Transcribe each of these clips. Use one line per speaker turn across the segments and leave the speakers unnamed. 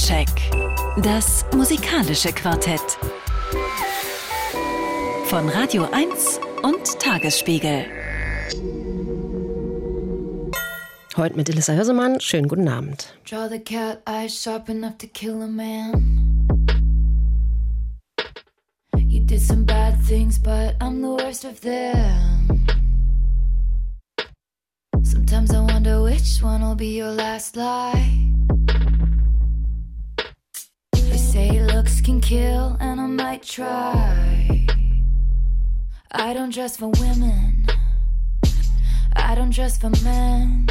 Soundcheck. Das musikalische Quartett. Von Radio 1 und Tagesspiegel.
Heute mit Elissa Hörsemann. Schönen guten Abend.
Draw the cat eyes sharp enough to kill a man. You did some bad things, but I'm the worst of them. Sometimes I wonder which one will be your last lie. Say looks can kill, and I might try. I don't dress for women, I don't dress for men.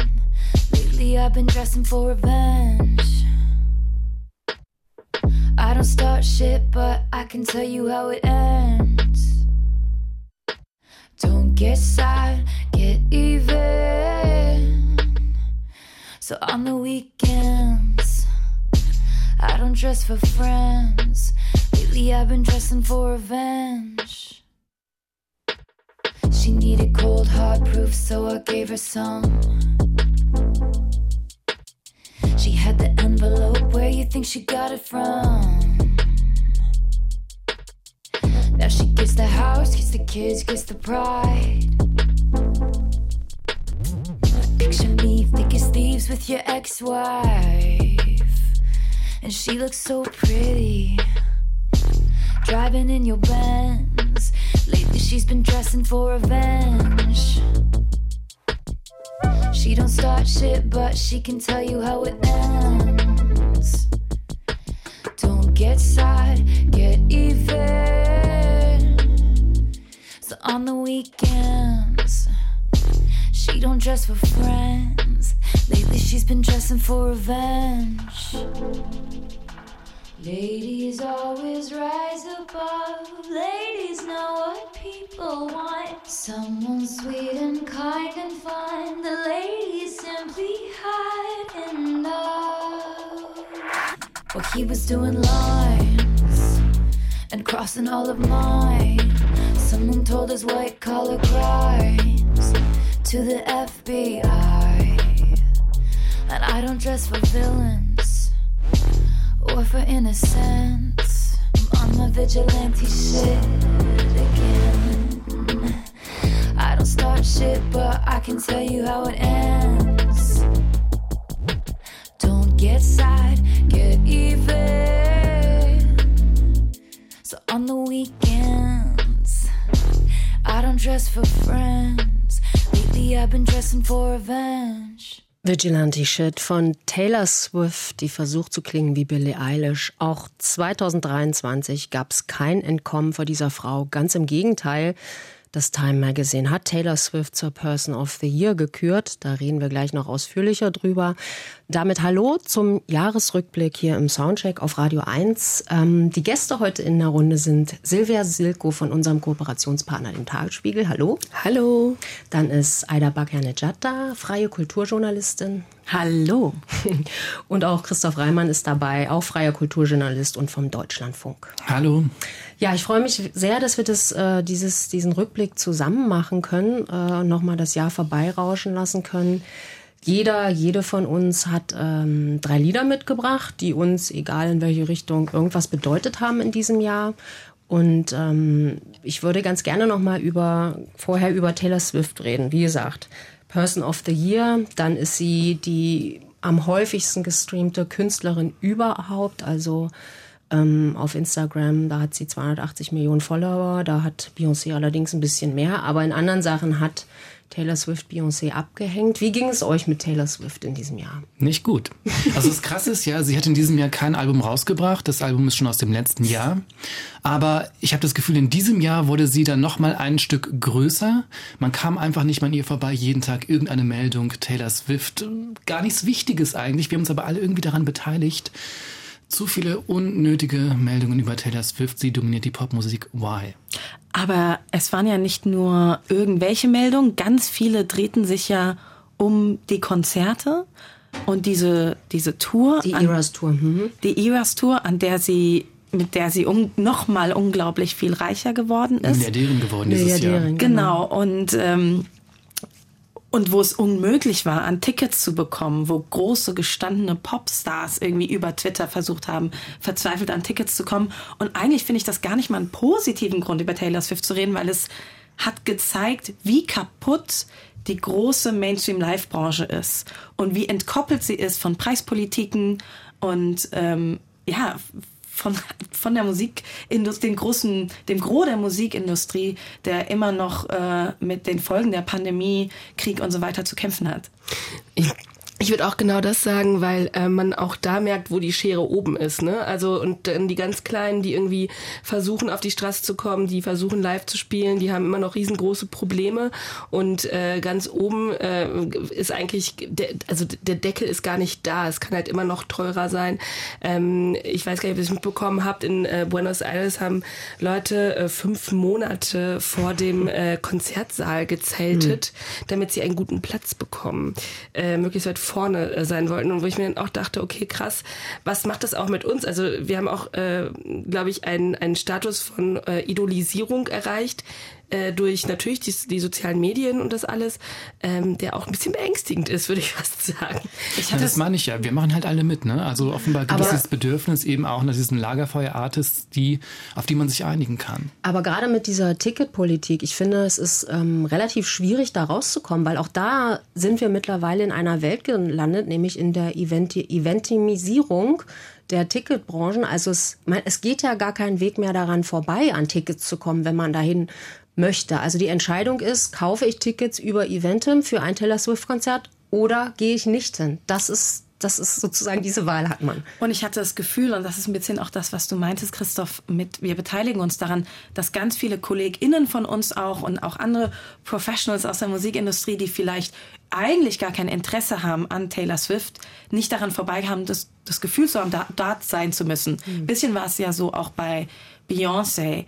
Lately, I've been dressing for revenge. I don't start shit, but I can tell you how it ends. Don't get sad, get even. So on the weekends, I don't dress for friends. Lately, I've been dressing for revenge. She needed cold hard proof, so I gave her some. She had the envelope, where you think she got it from? Now she gets the house, gets the kids, gets the pride. Picture me thick as thieves with your ex-wife, and she looks so pretty. Driving in your Benz. Lately she's been dressing for revenge. She don't start shit, but she can tell you how it ends. Don't get sad, get even. So on the weekends, she don't dress for friends. Lately she's been dressing for revenge. Ladies always rise above. Ladies know what people want. Someone sweet and kind and fun. The ladies simply hide in love. Well, he was doing lines and crossing all of mine. Someone told his white collar crimes to the FBI. And I don't dress for villains or for innocence. I'm on vigilante shit again. I don't start shit, but I can tell you how it ends. Don't get sad, get even. So on the weekends, I don't dress for friends. Lately, I've been dressing for revenge.
Vigilante Shit von Taylor Swift, die versucht zu klingen wie Billie Eilish. Auch 2023 gab es kein Entkommen vor dieser Frau. Ganz im Gegenteil. Das Time Magazine hat Taylor Swift zur Person of the Year gekürt. Da reden wir gleich noch ausführlicher drüber. Damit hallo zum Jahresrückblick hier im Soundcheck auf Radio 1. Ähm, die Gäste heute in der Runde sind Silvia Silko von unserem Kooperationspartner, dem Tagesspiegel. Hallo.
Hallo.
Dann ist Aida Bakanejad da, freie Kulturjournalistin.
Hallo.
Und auch Christoph Reimann ist dabei, auch freier Kulturjournalist und vom Deutschlandfunk.
Hallo.
Ja, ich freue mich sehr, dass wir das, äh, dieses, diesen Rückblick zusammen machen können, äh, nochmal das Jahr vorbeirauschen lassen können. Jeder, jede von uns hat ähm, drei Lieder mitgebracht, die uns, egal in welche Richtung, irgendwas bedeutet haben in diesem Jahr. Und ähm, ich würde ganz gerne nochmal über, vorher über Taylor Swift reden. Wie gesagt, Person of the Year, dann ist sie die am häufigsten gestreamte Künstlerin überhaupt, also ähm, auf Instagram, da hat sie 280 Millionen Follower, da hat Beyoncé allerdings ein bisschen mehr, aber in anderen Sachen hat Taylor Swift Beyoncé abgehängt. Wie ging es euch mit Taylor Swift in diesem Jahr?
Nicht gut. Also das Krasse ist ja, sie hat in diesem Jahr kein Album rausgebracht. Das Album ist schon aus dem letzten Jahr. Aber ich habe das Gefühl, in diesem Jahr wurde sie dann noch mal ein Stück größer. Man kam einfach nicht mal an ihr vorbei. Jeden Tag irgendeine Meldung, Taylor Swift. Gar nichts Wichtiges eigentlich. Wir haben uns aber alle irgendwie daran beteiligt. Zu viele unnötige Meldungen über Taylor Swift. Sie dominiert die Popmusik. Why?
Aber es waren ja nicht nur irgendwelche Meldungen. Ganz viele drehten sich ja um die Konzerte und diese, diese Tour.
Die
an-
Eras Tour. Mhm.
Die Eras Tour, an der sie, mit der sie um, noch mal unglaublich viel reicher geworden ist.
Milliardärin geworden dieses Jahr.
Milliardärin,
Genau, und ähm, und wo es unmöglich war, an Tickets zu bekommen, wo große gestandene Popstars irgendwie über Twitter versucht haben, verzweifelt an Tickets zu kommen. Und eigentlich finde ich das gar nicht mal einen positiven Grund, über Taylor Swift zu reden, weil es hat gezeigt, wie kaputt die große Mainstream-Live-Branche ist und wie entkoppelt sie ist von Preispolitiken und ähm, ja, von, von der Musikindustrie, dem großen, dem Gros der Musikindustrie, der immer noch äh, mit den Folgen der Pandemie, Krieg und so weiter zu kämpfen hat.
Ich ich würde auch genau das sagen, weil äh, man auch da merkt, wo die Schere oben ist. Ne? Also und dann die ganz Kleinen, die irgendwie versuchen, auf die Straße zu kommen, die versuchen live zu spielen, die haben immer noch riesengroße Probleme. Und äh, ganz oben äh, ist eigentlich, der, also der Deckel ist gar nicht da. Es kann halt immer noch teurer sein. Ähm, ich weiß gar nicht, ob ihr es mitbekommen habt, in äh, Buenos Aires haben Leute äh, fünf Monate vor dem äh, Konzertsaal gezeltet, mhm. damit sie einen guten Platz bekommen. Äh, möglichst weit vorne äh, sein wollten und wo ich mir dann auch dachte, okay, krass, was macht das auch mit uns? Also wir haben auch, äh, glaube ich, einen, einen Status von äh, Idolisierung erreicht, äh, durch natürlich die, die sozialen Medien und das alles, ähm, der auch ein bisschen beängstigend ist, würde ich fast sagen.
Ich ja, das meine ich ja. Wir machen halt alle mit, ne? Also offenbar gibt es das Bedürfnis eben auch nach diesen Lagerfeuer-Artists, die, auf die man sich einigen kann.
Aber gerade mit dieser Ticketpolitik, ich finde, es ist ähm, relativ schwierig, da rauszukommen, weil auch da sind wir mittlerweile in einer Welt gelandet, nämlich in der Event Eventimisierung der Ticketbranchen. Also es, man, es geht ja gar kein Weg mehr daran vorbei, an Tickets zu kommen, wenn man dahin möchte. Also die Entscheidung ist, kaufe ich Tickets über Eventim für ein Taylor Swift-Konzert oder gehe ich nicht hin? Das ist das ist sozusagen diese Wahl hat man.
Und ich hatte das Gefühl, und das ist ein bisschen auch das, was du meintest, Christoph, mit, wir beteiligen uns daran, dass ganz viele KollegInnen von uns auch und auch andere Professionals aus der Musikindustrie, die vielleicht eigentlich gar kein Interesse haben an Taylor Swift, nicht daran vorbei haben, das, das Gefühl zu haben, da, dort sein zu müssen. Mhm. Bisschen war es ja so auch bei Beyoncé.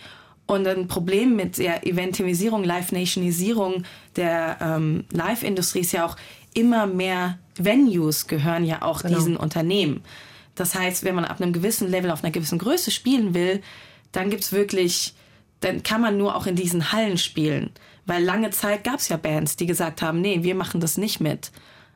Und ein Problem mit der Eventimisierung, Live-Nationisierung der ähm, Live-Industrie ist ja auch immer mehr Venues gehören ja auch genau. diesen Unternehmen. Das heißt, wenn man ab einem gewissen Level, auf einer gewissen Größe spielen will, dann gibt's wirklich, dann kann man nur auch in diesen Hallen spielen. Weil lange Zeit gab's ja Bands, die gesagt haben, nee, wir machen das nicht mit.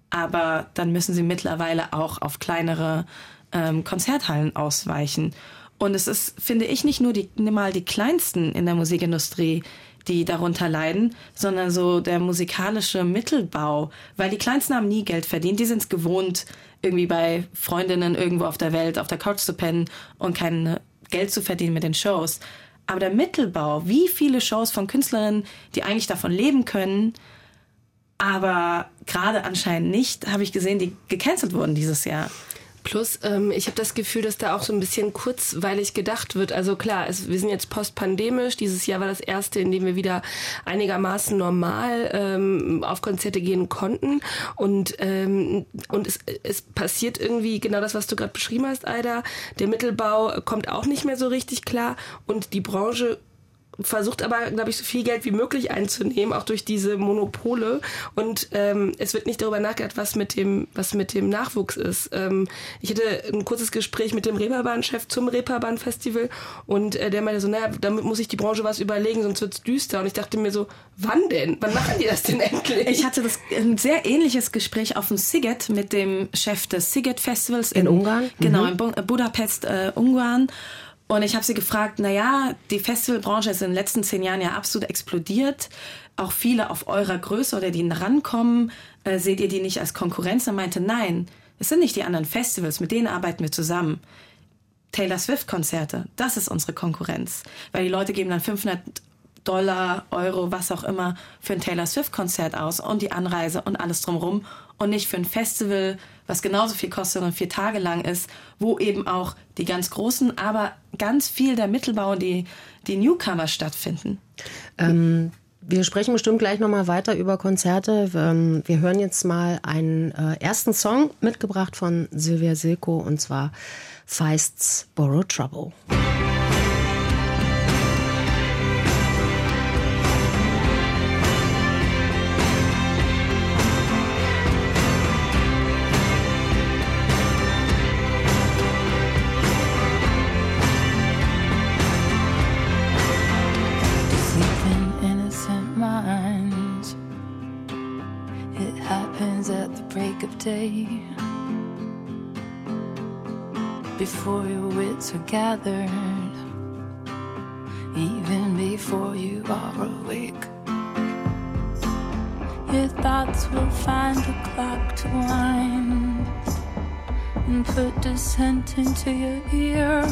Aber dann müssen sie mittlerweile auch auf kleinere ähm, Konzerthallen ausweichen. Und es ist, finde ich, nicht nur die, mal die kleinsten in der Musikindustrie, die darunter leiden, sondern so der musikalische Mittelbau. Weil die Kleinsten haben nie Geld verdient. Die sind es gewohnt, irgendwie bei Freundinnen irgendwo auf der Welt auf der Couch zu pennen und kein Geld zu verdienen mit den Shows. Aber der Mittelbau, wie viele Shows von Künstlerinnen, die eigentlich davon leben können, aber gerade anscheinend nicht, habe ich gesehen, die gecancelt wurden dieses Jahr.
Plus, ähm, ich habe das Gefühl, dass da auch so ein bisschen kurzweilig gedacht wird. Also klar, es, wir sind jetzt postpandemisch. Dieses Jahr war das erste, in dem wir wieder einigermaßen normal ähm, auf Konzerte gehen konnten. Und, ähm, und es, es passiert irgendwie genau das, was du gerade beschrieben hast, Aida. Der Mittelbau kommt auch nicht mehr so richtig klar und die Branche versucht aber, glaube ich, so viel Geld wie möglich einzunehmen, auch durch diese Monopole. Und ähm, es wird nicht darüber nachgedacht, was mit dem, was mit dem Nachwuchs ist. Ähm, ich hatte ein kurzes Gespräch mit dem Reeperbahn-Chef zum Reeperbahn-Festival und äh, der meinte so, naja, damit muss sich die Branche was überlegen, sonst wird's düster. Und ich dachte mir so, wann denn? Wann machen die das denn endlich?
Ich hatte das ein sehr ähnliches Gespräch auf dem Siget mit dem Chef des Siget Festivals
in, in Ungarn.
Genau, mhm. in Budapest, äh, Ungarn. Und ich habe sie gefragt, na ja, die Festivalbranche ist in den letzten zehn Jahren ja absolut explodiert. Auch viele auf eurer Größe oder die rankommen, äh, seht ihr die nicht als Konkurrenz? Und meinte, nein, es sind nicht die anderen Festivals, mit denen arbeiten wir zusammen. Taylor Swift Konzerte, das ist unsere Konkurrenz. Weil die Leute geben dann 500 Dollar, Euro, was auch immer für ein Taylor Swift Konzert aus und die Anreise und alles drumherum und nicht für ein Festival, was genauso viel kostet und vier Tage lang ist, wo eben auch die ganz großen, aber ganz viel der Mittelbau und die, die Newcomer stattfinden.
Ähm, wir sprechen bestimmt gleich nochmal weiter über Konzerte. Ähm, wir hören jetzt mal einen äh, ersten Song mitgebracht von Sylvia Silko und zwar Feists Borrow Trouble.
before your wits are gathered, even before you are awake. Your thoughts will find a clock to wind and put dissent into your ear,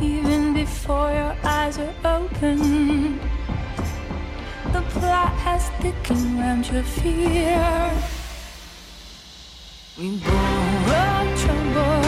even before your eyes are open the plot has thickened round your fear. We borrow trouble,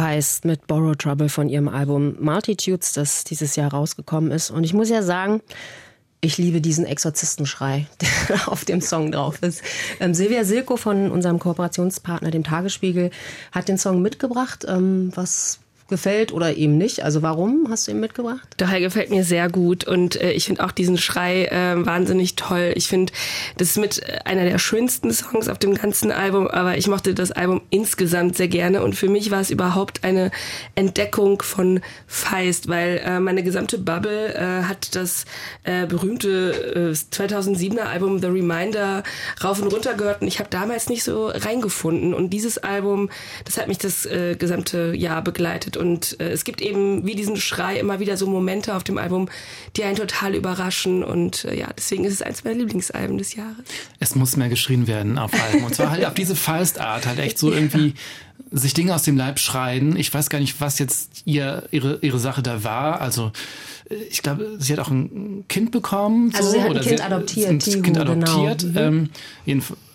Feist mit Borrow Trouble von ihrem Album Multitudes, das dieses Jahr rausgekommen ist. Und ich muss ja sagen, ich liebe diesen Exorzistenschrei, der auf dem Song drauf ist. Ähm, Silvia Silko von unserem Kooperationspartner, dem Tagesspiegel, hat den Song mitgebracht. Ähm, was gefällt oder eben nicht? Also warum hast du ihn mitgebracht?
Daher gefällt mir sehr gut und äh, ich finde auch diesen Schrei äh, wahnsinnig toll. Ich finde, das ist mit äh, einer der schönsten Songs auf dem ganzen Album, aber ich mochte das Album insgesamt sehr gerne und für mich war es überhaupt eine Entdeckung von Feist, weil äh, meine gesamte Bubble äh, hat das äh, berühmte äh, 2007er Album The Reminder rauf und runter gehört und ich habe damals nicht so reingefunden und dieses Album, das hat mich das äh, gesamte Jahr begleitet und äh, es gibt eben wie diesen Schrei immer wieder so Momente auf dem Album, die einen total überraschen und äh, ja, deswegen ist es eins meiner Lieblingsalben des Jahres.
Es muss mehr geschrien werden auf Alben. Und zwar halt auf diese Falstart, halt echt so irgendwie sich Dinge aus dem Leib schreien. Ich weiß gar nicht, was jetzt ihr, ihre, ihre Sache da war. Also äh, ich glaube, sie hat auch ein Kind bekommen.
Also
so,
sie hat ein
oder
Kind adoptiert,
Ein Kind
genau.
adoptiert.
Mhm.
Ähm,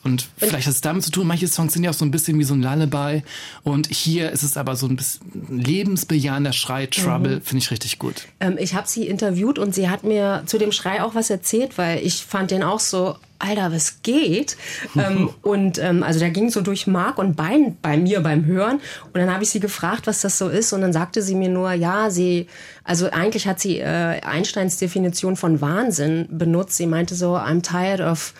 jedenf- und vielleicht hat es damit zu tun, manche Songs sind ja auch so ein bisschen wie so ein Lullaby. Und hier ist es aber so ein bisschen lebensbejahender Schrei, Trouble, finde ich richtig gut.
Ähm, ich habe sie interviewt und sie hat mir zu dem Schrei auch was erzählt, weil ich fand den auch so Alter, was geht? ähm, und ähm, also der ging so durch Mark und Bein bei mir beim Hören. Und dann habe ich sie gefragt, was das so ist. Und dann sagte sie mir nur, ja, sie, also eigentlich hat sie äh, Einsteins Definition von Wahnsinn benutzt. Sie meinte so, I'm tired of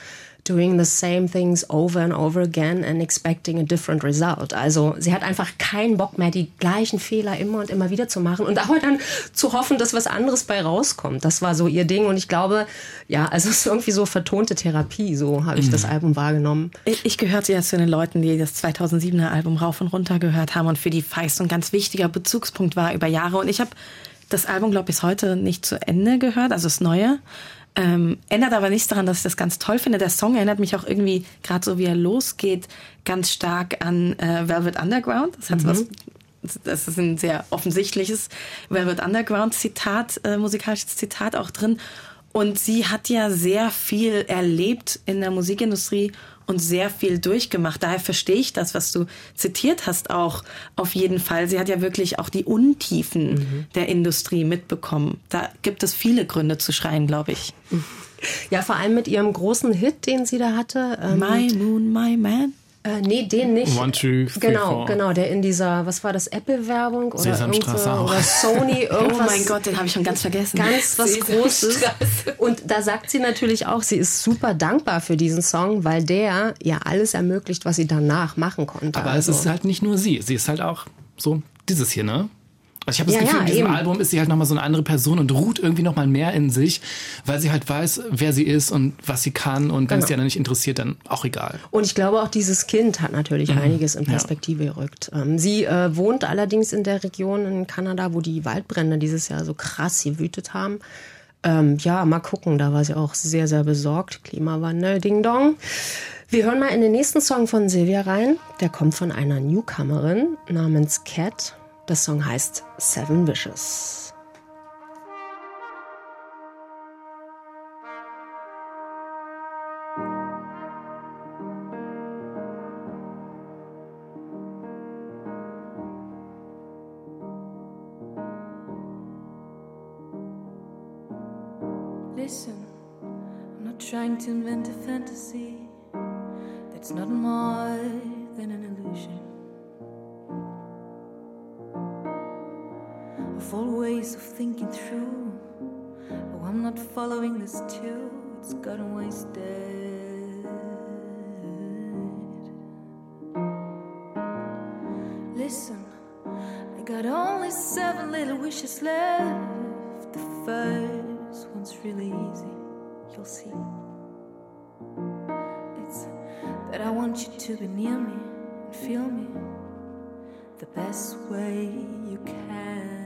doing the same things over and over again and expecting a different result. Also sie hat einfach keinen Bock mehr, die gleichen Fehler immer und immer wieder zu machen und aber dann zu hoffen, dass was anderes bei rauskommt. Das war so ihr Ding und ich glaube, ja, also es ist irgendwie so vertonte Therapie, so habe ich mhm. das Album wahrgenommen.
Ich, ich gehörte ja zu den Leuten, die das 2007er Album rauf und runter gehört haben und für die Feist ein ganz wichtiger Bezugspunkt war über Jahre und ich habe das Album, glaube ich, bis heute nicht zu Ende gehört, also das Neue. Ähm, ändert aber nichts daran, dass ich das ganz toll finde. Der Song erinnert mich auch irgendwie, gerade so wie er losgeht, ganz stark an äh, Velvet Underground. Das hat mhm. was das ist ein sehr offensichtliches Velvet Underground Zitat, äh, musikalisches Zitat auch drin. Und sie hat ja sehr viel erlebt in der Musikindustrie und sehr viel durchgemacht. Daher verstehe ich das, was du zitiert hast, auch auf jeden Fall. Sie hat ja wirklich auch die Untiefen mhm. der Industrie mitbekommen. Da gibt es viele Gründe zu schreien, glaube ich.
Ja, vor allem mit ihrem großen Hit, den sie da hatte.
Ähm, my Moon, My Man.
Äh, nee, den nicht.
One, two, three,
genau,
four.
genau, der in dieser, was war das, Apple-Werbung oder, oder Sony, irgendwas.
Oh mein Gott, den habe ich schon ganz vergessen.
Ganz was Großes. Und da sagt sie natürlich auch, sie ist super dankbar für diesen Song, weil der ja alles ermöglicht, was sie danach machen konnte.
Aber
also.
es ist halt nicht nur sie. Sie ist halt auch so dieses hier, ne? Also ich habe das
Ja,
Gefühl,
ja,
in diesem
eben.
Album ist sie halt nochmal so eine andere Person und ruht irgendwie nochmal mehr in sich, weil sie halt weiß, wer sie ist und was sie kann und wenn es
Genau.
die anderen nicht interessiert, dann auch egal.
Und ich glaube, auch dieses Kind hat natürlich einiges in Perspektive gerückt. Ähm, sie äh, wohnt allerdings in der Region in Kanada, wo die Waldbrände dieses Jahr so krass gewütet haben. Ähm, ja, mal gucken, da war sie auch sehr, sehr besorgt. Klimawandel, Ding Dong. Wir hören mal in den nächsten Song von Silvia rein. Der kommt von einer Newcomerin namens Cat. Der Song heißt Seven Wishes.
Listen, I'm not trying to invent a fantasy that's not more than an illusion of all ways of thinking through. Oh, I'm not following this too, it's gotten wasted. Listen, I got only seven little wishes left. The first one's really easy, you'll see. It's that I want you to be near me and feel me the best way you can.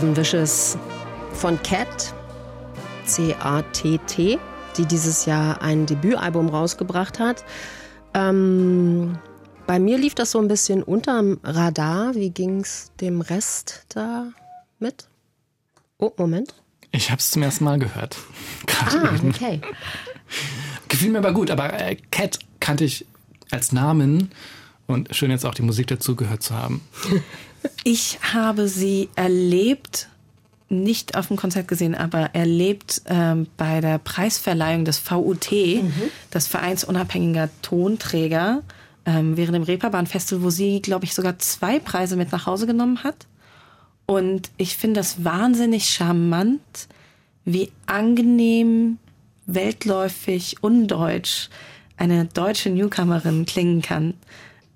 Seven Wishes
von Cat, C-A-T-T, die dieses Jahr ein Debütalbum rausgebracht hat. Ähm, bei mir lief das so ein bisschen unterm Radar. Wie ging's dem Rest da mit? Oh, Moment.
Ich habe es zum ersten Mal gehört.
Ah,
eben.
okay.
Gefiel mir aber gut, aber äh, Cat kannte ich als Namen und schön jetzt auch die Musik dazu gehört zu haben.
Ich habe sie erlebt, nicht auf dem Konzert gesehen, aber erlebt ähm, bei der Preisverleihung des VUT, das Vereinsunabhängiger Tonträger, ähm, während dem Reeperbahn-Festival, wo sie, glaube ich, sogar zwei Preise mit nach Hause genommen hat. Und ich finde das wahnsinnig charmant, wie angenehm, weltläufig, undeutsch eine deutsche Newcomerin klingen kann.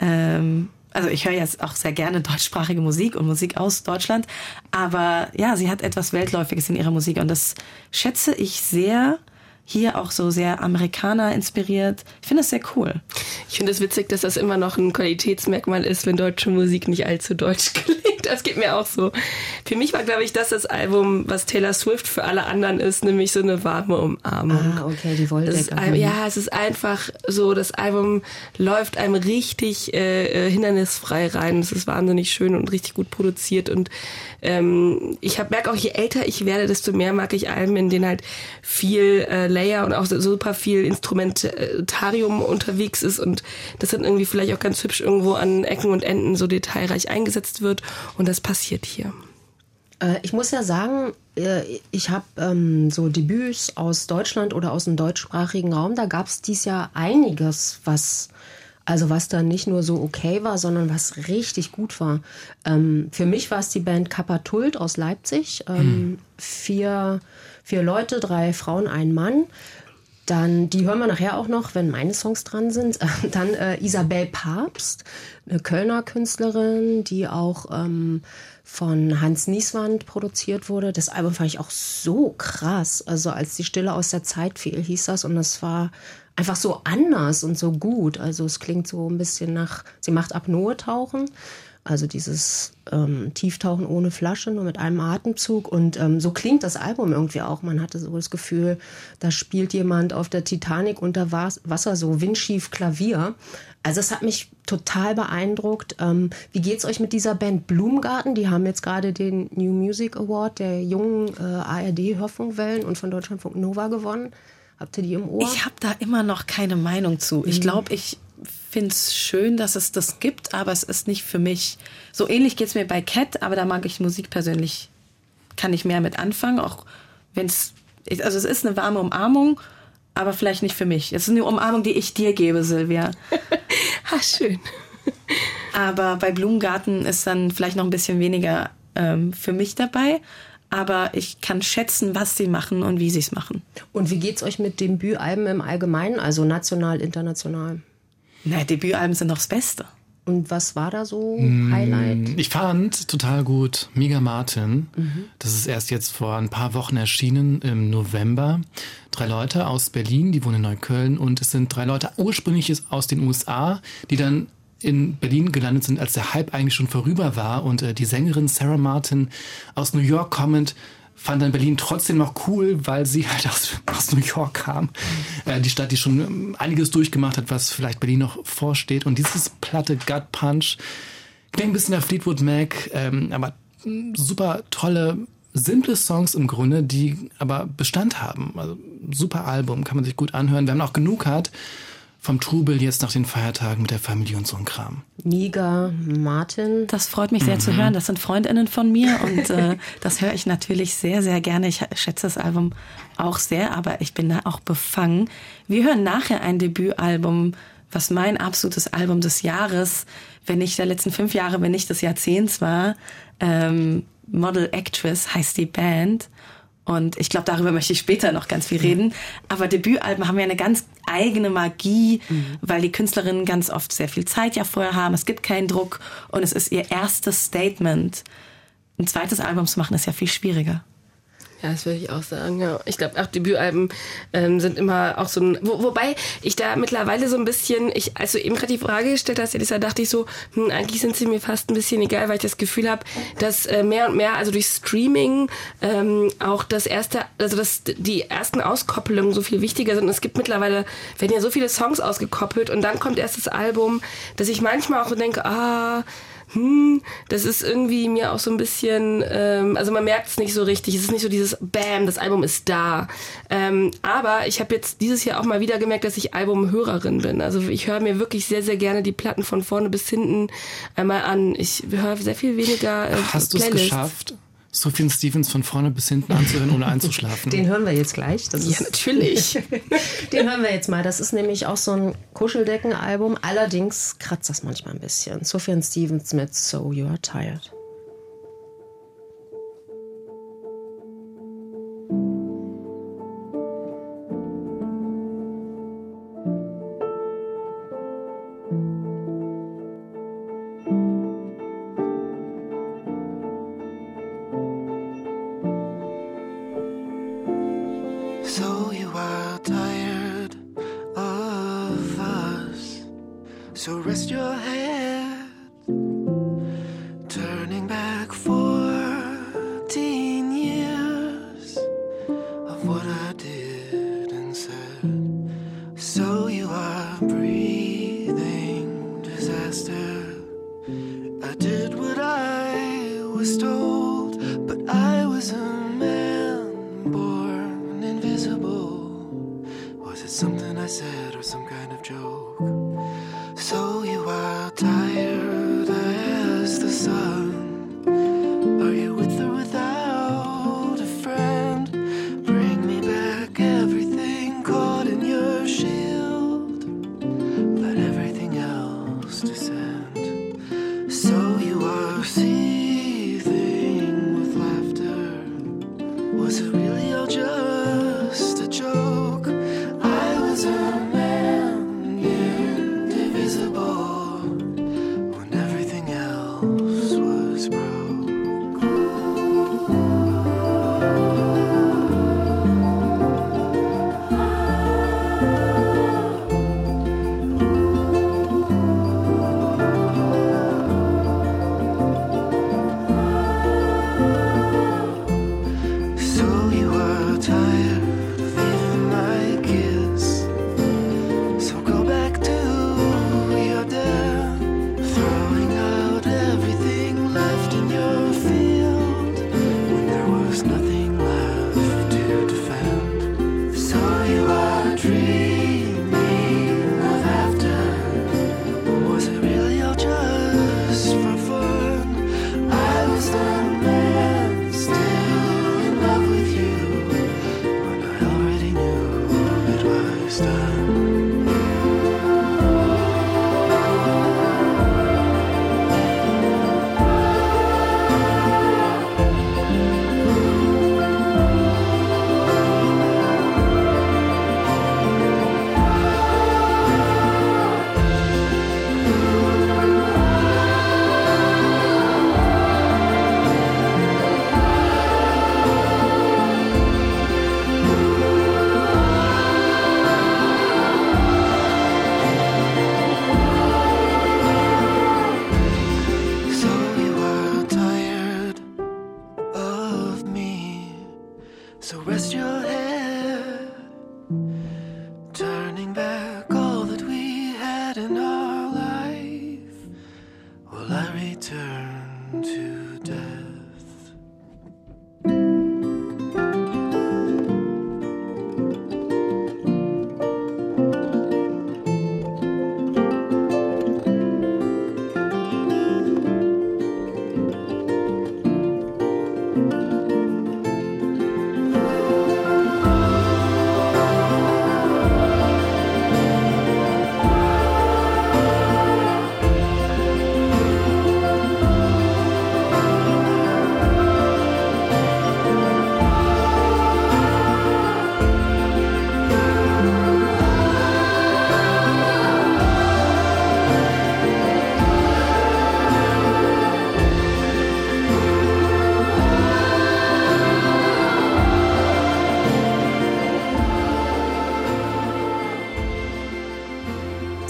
Ähm, also ich höre jetzt auch sehr gerne deutschsprachige Musik und Musik aus Deutschland, aber ja, sie hat etwas Weltläufiges in ihrer Musik und das schätze ich sehr. Hier auch so sehr Amerikaner inspiriert. Ich finde das sehr cool.
Ich finde es witzig, dass das immer noch ein Qualitätsmerkmal ist, wenn deutsche Musik nicht allzu deutsch klingt. Das geht mir auch so. Für mich war, glaube ich, das das Album, was Taylor Swift für alle anderen ist, nämlich so eine warme Umarmung.
Ah, okay, die
Das
Wolldecke.
ein- ja, es ist einfach so, das Album läuft einem richtig äh, äh, hindernisfrei rein. Es ist wahnsinnig schön und richtig gut produziert. Und ähm, ich merke auch, je älter ich werde, desto mehr mag ich Alben, in denen halt viel äh, Layer und auch super viel Instrumentarium unterwegs ist und das dann irgendwie vielleicht auch ganz hübsch irgendwo an Ecken und Enden so detailreich eingesetzt wird. Und das passiert hier.
Äh, ich muss ja sagen, äh, ich habe ähm, so Debüts aus Deutschland oder aus dem deutschsprachigen Raum. Da gab es dies Jahr einiges, was also was dann nicht nur so okay war, sondern was richtig gut war. Ähm, für mich war es die Band Kapatult aus Leipzig. Ähm, vier, vier Leute, drei Frauen, ein Mann. Dann, die hören wir nachher auch noch, wenn meine Songs dran sind. Dann äh, Isabel Papst, eine Kölner Künstlerin, die auch ähm, von Hans Nieswand produziert wurde. Das Album fand ich auch so krass. Also als die Stille aus der Zeit fiel, hieß das. Und das war einfach so anders und so gut. Also es klingt so ein bisschen nach, sie macht Apnoe-Tauchen. Also dieses ähm, Tieftauchen ohne Flasche, nur mit einem Atemzug. Und ähm, so klingt das Album irgendwie auch. Man hatte so das Gefühl, da spielt jemand auf der Titanic unter Was- Wasser so windschief Klavier. Also es hat mich total beeindruckt. Ähm, wie geht's euch mit dieser Band Blumengarten? Die haben jetzt gerade den New Music Award der jungen äh, ARD-Hörfunkwellen und von Deutschlandfunk Nova gewonnen. Habt ihr die im Ohr?
Ich habe da immer noch keine Meinung zu. Ich glaube, ich finde es schön, dass es das gibt, aber es ist nicht für mich. So ähnlich geht es mir bei Cat, aber da mag ich Musik persönlich, kann ich mehr mit anfangen, auch wenn es, also es ist eine warme Umarmung, aber vielleicht nicht für mich. Es ist eine Umarmung, die ich dir gebe, Silvia.
Ah, schön.
Aber bei Blumengarten ist dann vielleicht noch ein bisschen weniger ähm, für mich dabei. Aber ich kann schätzen, was sie machen und wie sie es machen.
Und wie geht's euch mit Debütalben im Allgemeinen, also national, international?
Na, Debütalben sind doch das Beste.
Und was war da so
Mm.
Highlight?
Ich fand total gut Miga Martin. Das ist erst jetzt vor ein paar Wochen erschienen im November. Drei Leute aus Berlin, die wohnen in Neukölln und es sind drei Leute ursprünglich ist aus den USA, die dann in Berlin gelandet sind, als der Hype eigentlich schon vorüber war und äh, die Sängerin Sarah Martin aus New York kommend fand dann Berlin trotzdem noch cool, weil sie halt aus, aus New York kam. Äh, die Stadt, die schon ähm, einiges durchgemacht hat, was vielleicht Berlin noch vorsteht. Und dieses platte Gut Punch klingt ein bisschen nach Fleetwood Mac, ähm, aber super tolle, simple Songs im Grunde, die aber Bestand haben. Also super Album, kann man sich gut anhören. Wir haben auch genug hat vom Trubel jetzt nach den Feiertagen mit der Familie und so ein Kram.
Miga, Martin.
Das freut mich sehr
Mhm.
zu hören. Das sind Freundinnen von mir und äh, das höre ich natürlich sehr, sehr gerne. Ich schätze das Album auch sehr, aber ich bin da auch befangen. Wir hören nachher ein Debütalbum, was mein absolutes Album des Jahres, wenn nicht der letzten fünf Jahre, wenn nicht des Jahrzehnts war. Ähm, Model Actress heißt die Band. Und ich glaube, darüber möchte ich später noch ganz viel reden. Aber Debütalben haben ja eine ganz eigene Magie, weil die Künstlerinnen ganz oft sehr viel Zeit ja vorher haben. Es gibt keinen Druck und es ist ihr erstes Statement. Ein zweites Album zu machen ist ja viel schwieriger.
Ja, das würde ich auch sagen, ja. Ich glaube, auch Debütalben ähm, sind immer auch so ein. Wo, wobei ich da mittlerweile so ein bisschen, ich, als du eben gerade die Frage gestellt hast, Elisa, dachte ich so, hm, eigentlich sind sie mir fast ein bisschen egal, weil ich das Gefühl habe, dass äh, mehr und mehr, also durch Streaming, ähm, auch das erste, also dass die ersten Auskoppelungen so viel wichtiger sind. Es gibt mittlerweile, werden ja so viele Songs ausgekoppelt und dann kommt erst das Album, dass ich manchmal auch so denke, ah, hm, das ist irgendwie mir auch so ein bisschen, ähm, also man merkt es nicht so richtig. Es ist nicht so dieses Bam, das Album ist da. Ähm, aber ich habe jetzt dieses Jahr auch mal wieder gemerkt, dass ich Albumhörerin bin. Also ich höre mir wirklich sehr, sehr gerne die Platten von vorne bis hinten einmal an. Ich höre sehr viel weniger äh,
Hast du es geschafft, Sophie Stevens von vorne bis hinten anzuhören, ohne einzuschlafen?
Den hören wir jetzt gleich. Das
Ja,
ist,
natürlich.
den hören wir jetzt mal. Das ist nämlich auch so ein Kuscheldeckenalbum. Allerdings kratzt das manchmal ein bisschen. Sufjan Stevens mit
So You Are Tired.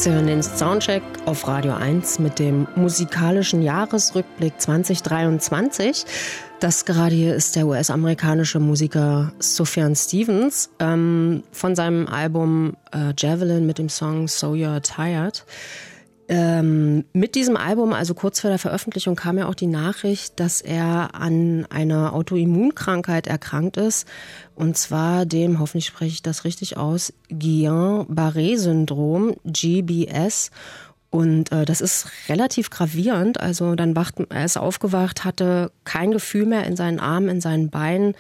Sie hören den Soundcheck auf Radio 1 mit dem musikalischen Jahresrückblick 2023. Das gerade hier ist der US-amerikanische Musiker Sufjan Stevens ähm, von seinem Album äh, Javelin mit dem Song So You're Tired. Ähm, mit diesem Album, also kurz vor der Veröffentlichung, kam ja auch die Nachricht, dass er an einer Autoimmunkrankheit erkrankt ist. Und zwar dem, hoffentlich spreche ich das richtig aus, Guillain-Barré-Syndrom, GBS. Und äh, das ist relativ gravierend. Also dann wacht er ist aufgewacht, hatte kein Gefühl mehr in seinen Armen, in seinen Beinen,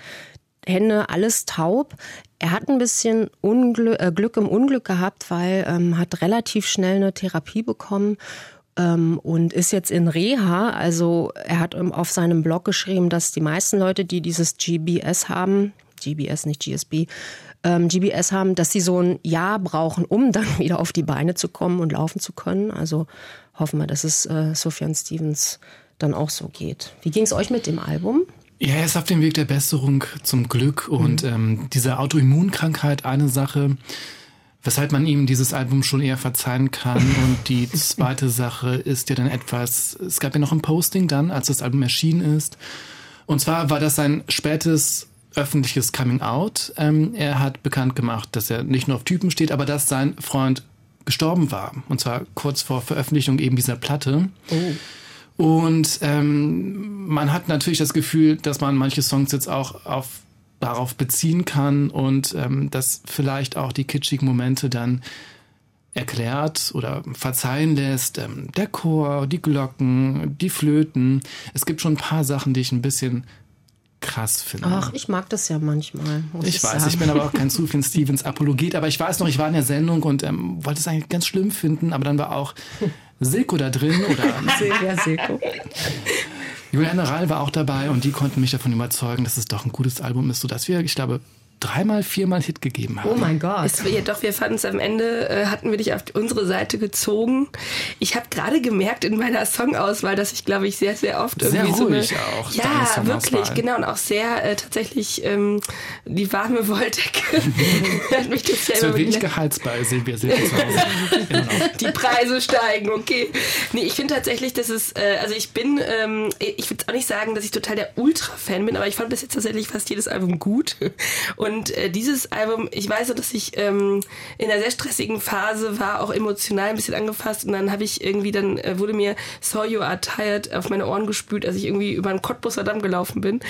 Hände, alles taub. Er hat ein bisschen Unglück, äh, Glück im Unglück gehabt, weil ähm, hat relativ schnell eine Therapie bekommen ähm, und ist jetzt in Reha. Also er hat auf seinem Blog geschrieben, dass die meisten Leute, die dieses GBS haben, GBS nicht GSB, ähm, GBS haben, dass sie so ein Jahr brauchen, um dann wieder auf die Beine zu kommen und laufen zu können. Also hoffen wir, dass es äh, Sufjan Stevens dann auch so geht. Wie ging es euch mit dem Album?
Ja, er ist auf dem Weg der Besserung zum Glück und mhm. ähm, diese Autoimmunkrankheit eine Sache, weshalb man ihm dieses Album schon eher verzeihen kann. Und die zweite Sache ist ja dann etwas, es gab ja noch ein Posting dann, als das Album erschienen ist. Und zwar war das sein spätes öffentliches Coming Out. Ähm, er hat bekannt gemacht, dass er nicht nur auf Typen steht, aber dass sein Freund gestorben war. Und zwar kurz vor Veröffentlichung eben dieser Platte. Oh. Und ähm, man hat natürlich das Gefühl, dass man manche Songs jetzt auch auf, darauf beziehen kann und ähm, dass vielleicht auch die kitschigen Momente dann erklärt oder verzeihen lässt. Ähm, der Chor, die Glocken, die Flöten. Es gibt schon ein paar Sachen, die ich ein bisschen krass finde.
Ach, ich mag das ja manchmal.
ich, ich weiß, sagen. ich bin aber auch kein Sufjan Stevens Apologet, aber ich weiß noch, ich war in der Sendung und ähm, wollte es eigentlich ganz schlimm finden, aber dann war auch Silko da drin oder Silvia Silko. Juliane Rahl war auch dabei und die konnten mich davon überzeugen, dass es doch ein gutes Album ist, sodass wir, ich glaube, dreimal, viermal Hit gegeben haben.
Oh mein Gott. Es, ja, doch, wir fanden es am Ende, äh, hatten wir dich auf unsere Seite gezogen. Ich habe gerade gemerkt in meiner Songauswahl, dass ich, glaube ich, sehr, sehr oft
irgendwie
sehr
ruhig
so
eine, auch.
Ja, wirklich, genau. Und auch sehr äh, tatsächlich ähm, die warme Wolldecke.
hat mich das selber so wenig Gehalt bei Silvia Silvia zu Hause.
die Preise steigen, okay. Nee, ich finde tatsächlich, dass es, äh, also ich bin, ähm, ich würde auch nicht sagen, dass ich total der Ultra-Fan bin, aber ich fand bis jetzt tatsächlich fast jedes Album gut. Und und äh, dieses Album, ich weiß so, dass ich ähm, in einer sehr stressigen Phase war, auch emotional ein bisschen angefasst. Und dann habe ich irgendwie, dann äh, wurde mir Saw You Are Tired auf meine Ohren gespült, als ich irgendwie über einen Cottbusser Damm gelaufen bin.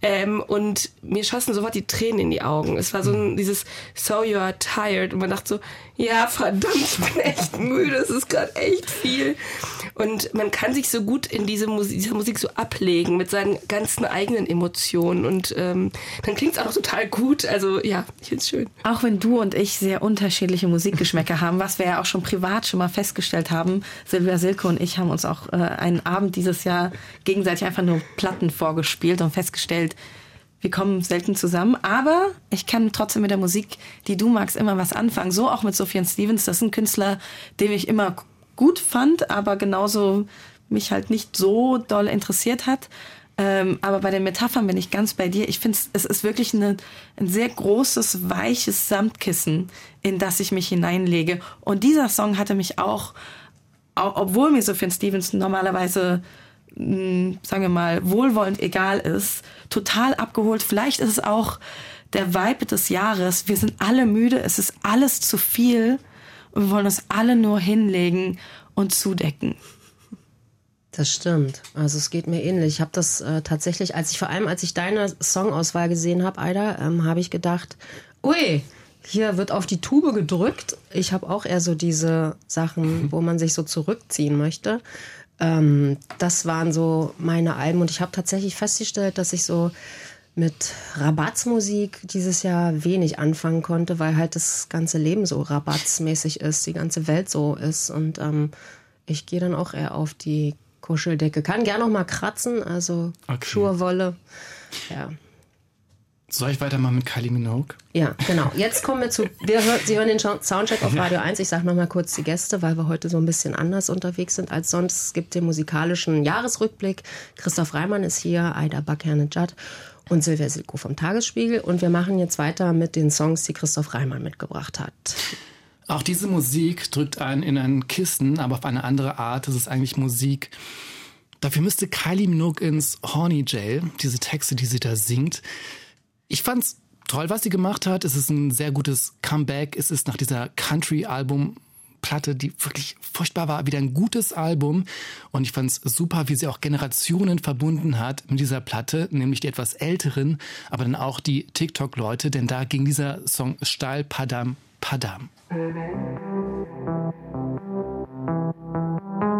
Ähm, und mir schossen sofort die Tränen in die Augen. Es war so ein, dieses Saw You Are Tired. Und man dachte so, ja, verdammt, ich bin echt müde, es ist gerade echt viel. Und man kann sich so gut in diese Musik, dieser Musik so ablegen mit seinen ganzen eigenen Emotionen. Und ähm, dann klingt es auch total gut. Also ja, ich finde es schön.
Auch wenn du und ich sehr unterschiedliche Musikgeschmäcker haben, was wir ja auch schon privat schon mal festgestellt haben. Silvia Silke und ich haben uns auch äh, einen Abend dieses Jahr gegenseitig einfach nur Platten vorgespielt und festgestellt, wir kommen selten zusammen, aber ich kann trotzdem mit der Musik, die du magst, immer was anfangen. So auch mit Sophian Stevens. Das ist ein Künstler, den ich immer gut fand, aber genauso mich halt nicht so doll interessiert hat. Ähm, aber bei den Metaphern bin ich ganz bei dir. Ich finde, es ist wirklich eine, ein sehr großes, weiches Samtkissen, in das ich mich hineinlege. Und dieser Song hatte mich auch, auch obwohl mir Sophian Stevens normalerweise sagen wir mal, wohlwollend egal ist, total abgeholt. Vielleicht ist es auch der Vibe des Jahres. Wir sind alle müde, es ist alles zu viel und wir wollen uns alle nur hinlegen und zudecken.
Das stimmt. Also es geht mir ähnlich. Ich habe das äh, tatsächlich, als ich vor allem, als ich deine Songauswahl gesehen habe, Aida, ähm, habe ich gedacht, ui, hier wird auf die Tube gedrückt. Ich habe auch eher so diese Sachen, wo man sich so zurückziehen möchte. Ähm, das waren so meine Alben und ich habe tatsächlich festgestellt, dass ich so mit Rabatzmusik dieses Jahr wenig anfangen konnte, weil halt das ganze Leben so rabatzmäßig ist, die ganze Welt so ist und ähm, ich gehe dann auch eher auf die Kuscheldecke. Kann gerne noch mal kratzen, also okay. Schurwolle. Ja.
Soll ich weitermachen mit Kylie Minogue?
Ja, genau. Jetzt kommen wir zu. Wir hör, Sie hören den Soundcheck auf Radio 1. Ich sage nochmal kurz die Gäste, weil wir heute so ein bisschen anders unterwegs sind als sonst. Es gibt den musikalischen Jahresrückblick. Christoph Reimann ist hier, Aida Bakerne-Judd und Silvia Silko vom Tagesspiegel. Und wir machen jetzt weiter mit den Songs, die Christoph Reimann mitgebracht hat.
Auch diese Musik drückt einen in ein Kissen, aber auf eine andere Art. Das ist eigentlich Musik. Dafür müsste Kylie Minogue ins Horny Jail, diese Texte, die sie da singt. Ich fand's toll, was sie gemacht hat. Es ist ein sehr gutes Comeback. Es ist nach dieser Country-Album Platte, die wirklich furchtbar war, wieder ein gutes Album. Und ich fand es super, wie sie auch Generationen verbunden hat mit dieser Platte, nämlich die etwas älteren, aber dann auch die TikTok-Leute, denn da ging dieser Song steil Padam Padam.
You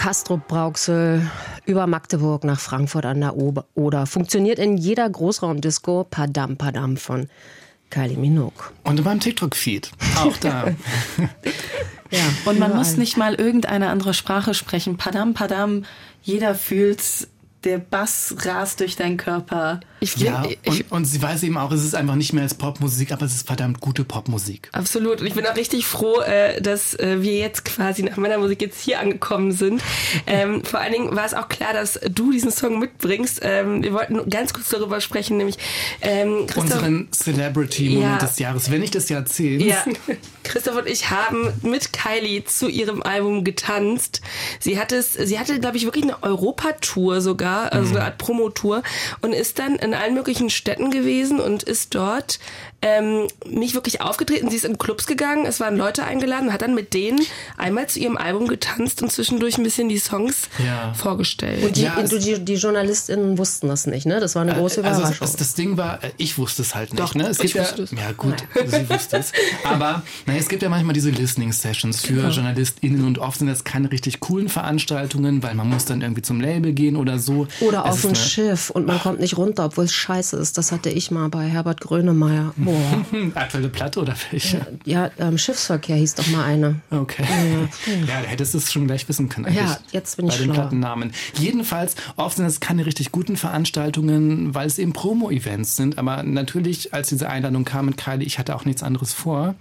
Von Kastrup Brauxel über Magdeburg nach Frankfurt an der Ober- Oder funktioniert in jeder Großraumdisco Padam Padam von Kylie Minogue.
Und in meinem TikTok-Feed. Auch da.
Ja,
Und man
überall.
muss nicht mal irgendeine andere Sprache sprechen. Padam, padam, jeder fühlt's. Der Bass rast durch deinen Körper.
Ich finde,
ja,
ich,
und, und sie weiß eben auch, es ist einfach nicht mehr als Popmusik, aber es ist verdammt gute Popmusik.
Absolut. Und ich bin auch richtig froh, äh, dass äh, wir jetzt quasi nach meiner Musik jetzt hier angekommen sind. Ähm, vor allen Dingen war es auch klar, dass du diesen Song mitbringst. Ähm, wir wollten ganz kurz darüber sprechen, nämlich ähm,
Unseren Celebrity-Moment
Ja.
des Jahres, wenn nicht des Jahrzehnts.
ja, Christoph und ich haben mit Kylie zu ihrem Album getanzt. Sie hatte es, sie hatte, glaube ich, wirklich eine Europatour sogar, also eine Art Promotour und ist dann in allen möglichen Städten gewesen und ist dort ähm, nicht wirklich aufgetreten. Sie ist in Clubs gegangen, es waren Leute eingeladen, hat dann mit denen einmal zu ihrem Album getanzt und zwischendurch ein bisschen die Songs
Ja.
vorgestellt.
Und die,
Ja,
die, die JournalistInnen wussten das nicht, ne? Das war eine große
Also
Überraschung.
das, das Ding war, äh, ich wusste es halt nicht.
Doch,
ne? es
ich
gibt
wusste
ja,
es.
ja gut, sie wusste es. Aber naja, es gibt ja manchmal diese Listening Sessions für JournalistInnen und oft sind das keine richtig coolen Veranstaltungen, weil man muss dann irgendwie zum Label gehen oder so.
Oder
Es
auf ein Schiff und man kommt nicht runter, obwohl es scheiße ist. Das hatte ich mal bei Herbert Grönemeyer. Boah.
Aktuelle Platte oder welche?
Ja, ähm, Schiffsverkehr hieß doch mal eine.
Okay. Ja, da hättest du es schon gleich wissen können.
Ja, jetzt bin ich
Bei den
schlauer.
Plattennamen. Jedenfalls, oft sind es keine richtig guten Veranstaltungen, weil es eben Promo-Events sind. Aber natürlich, als diese Einladung kam mit Kylie, ich hatte auch nichts anderes vor.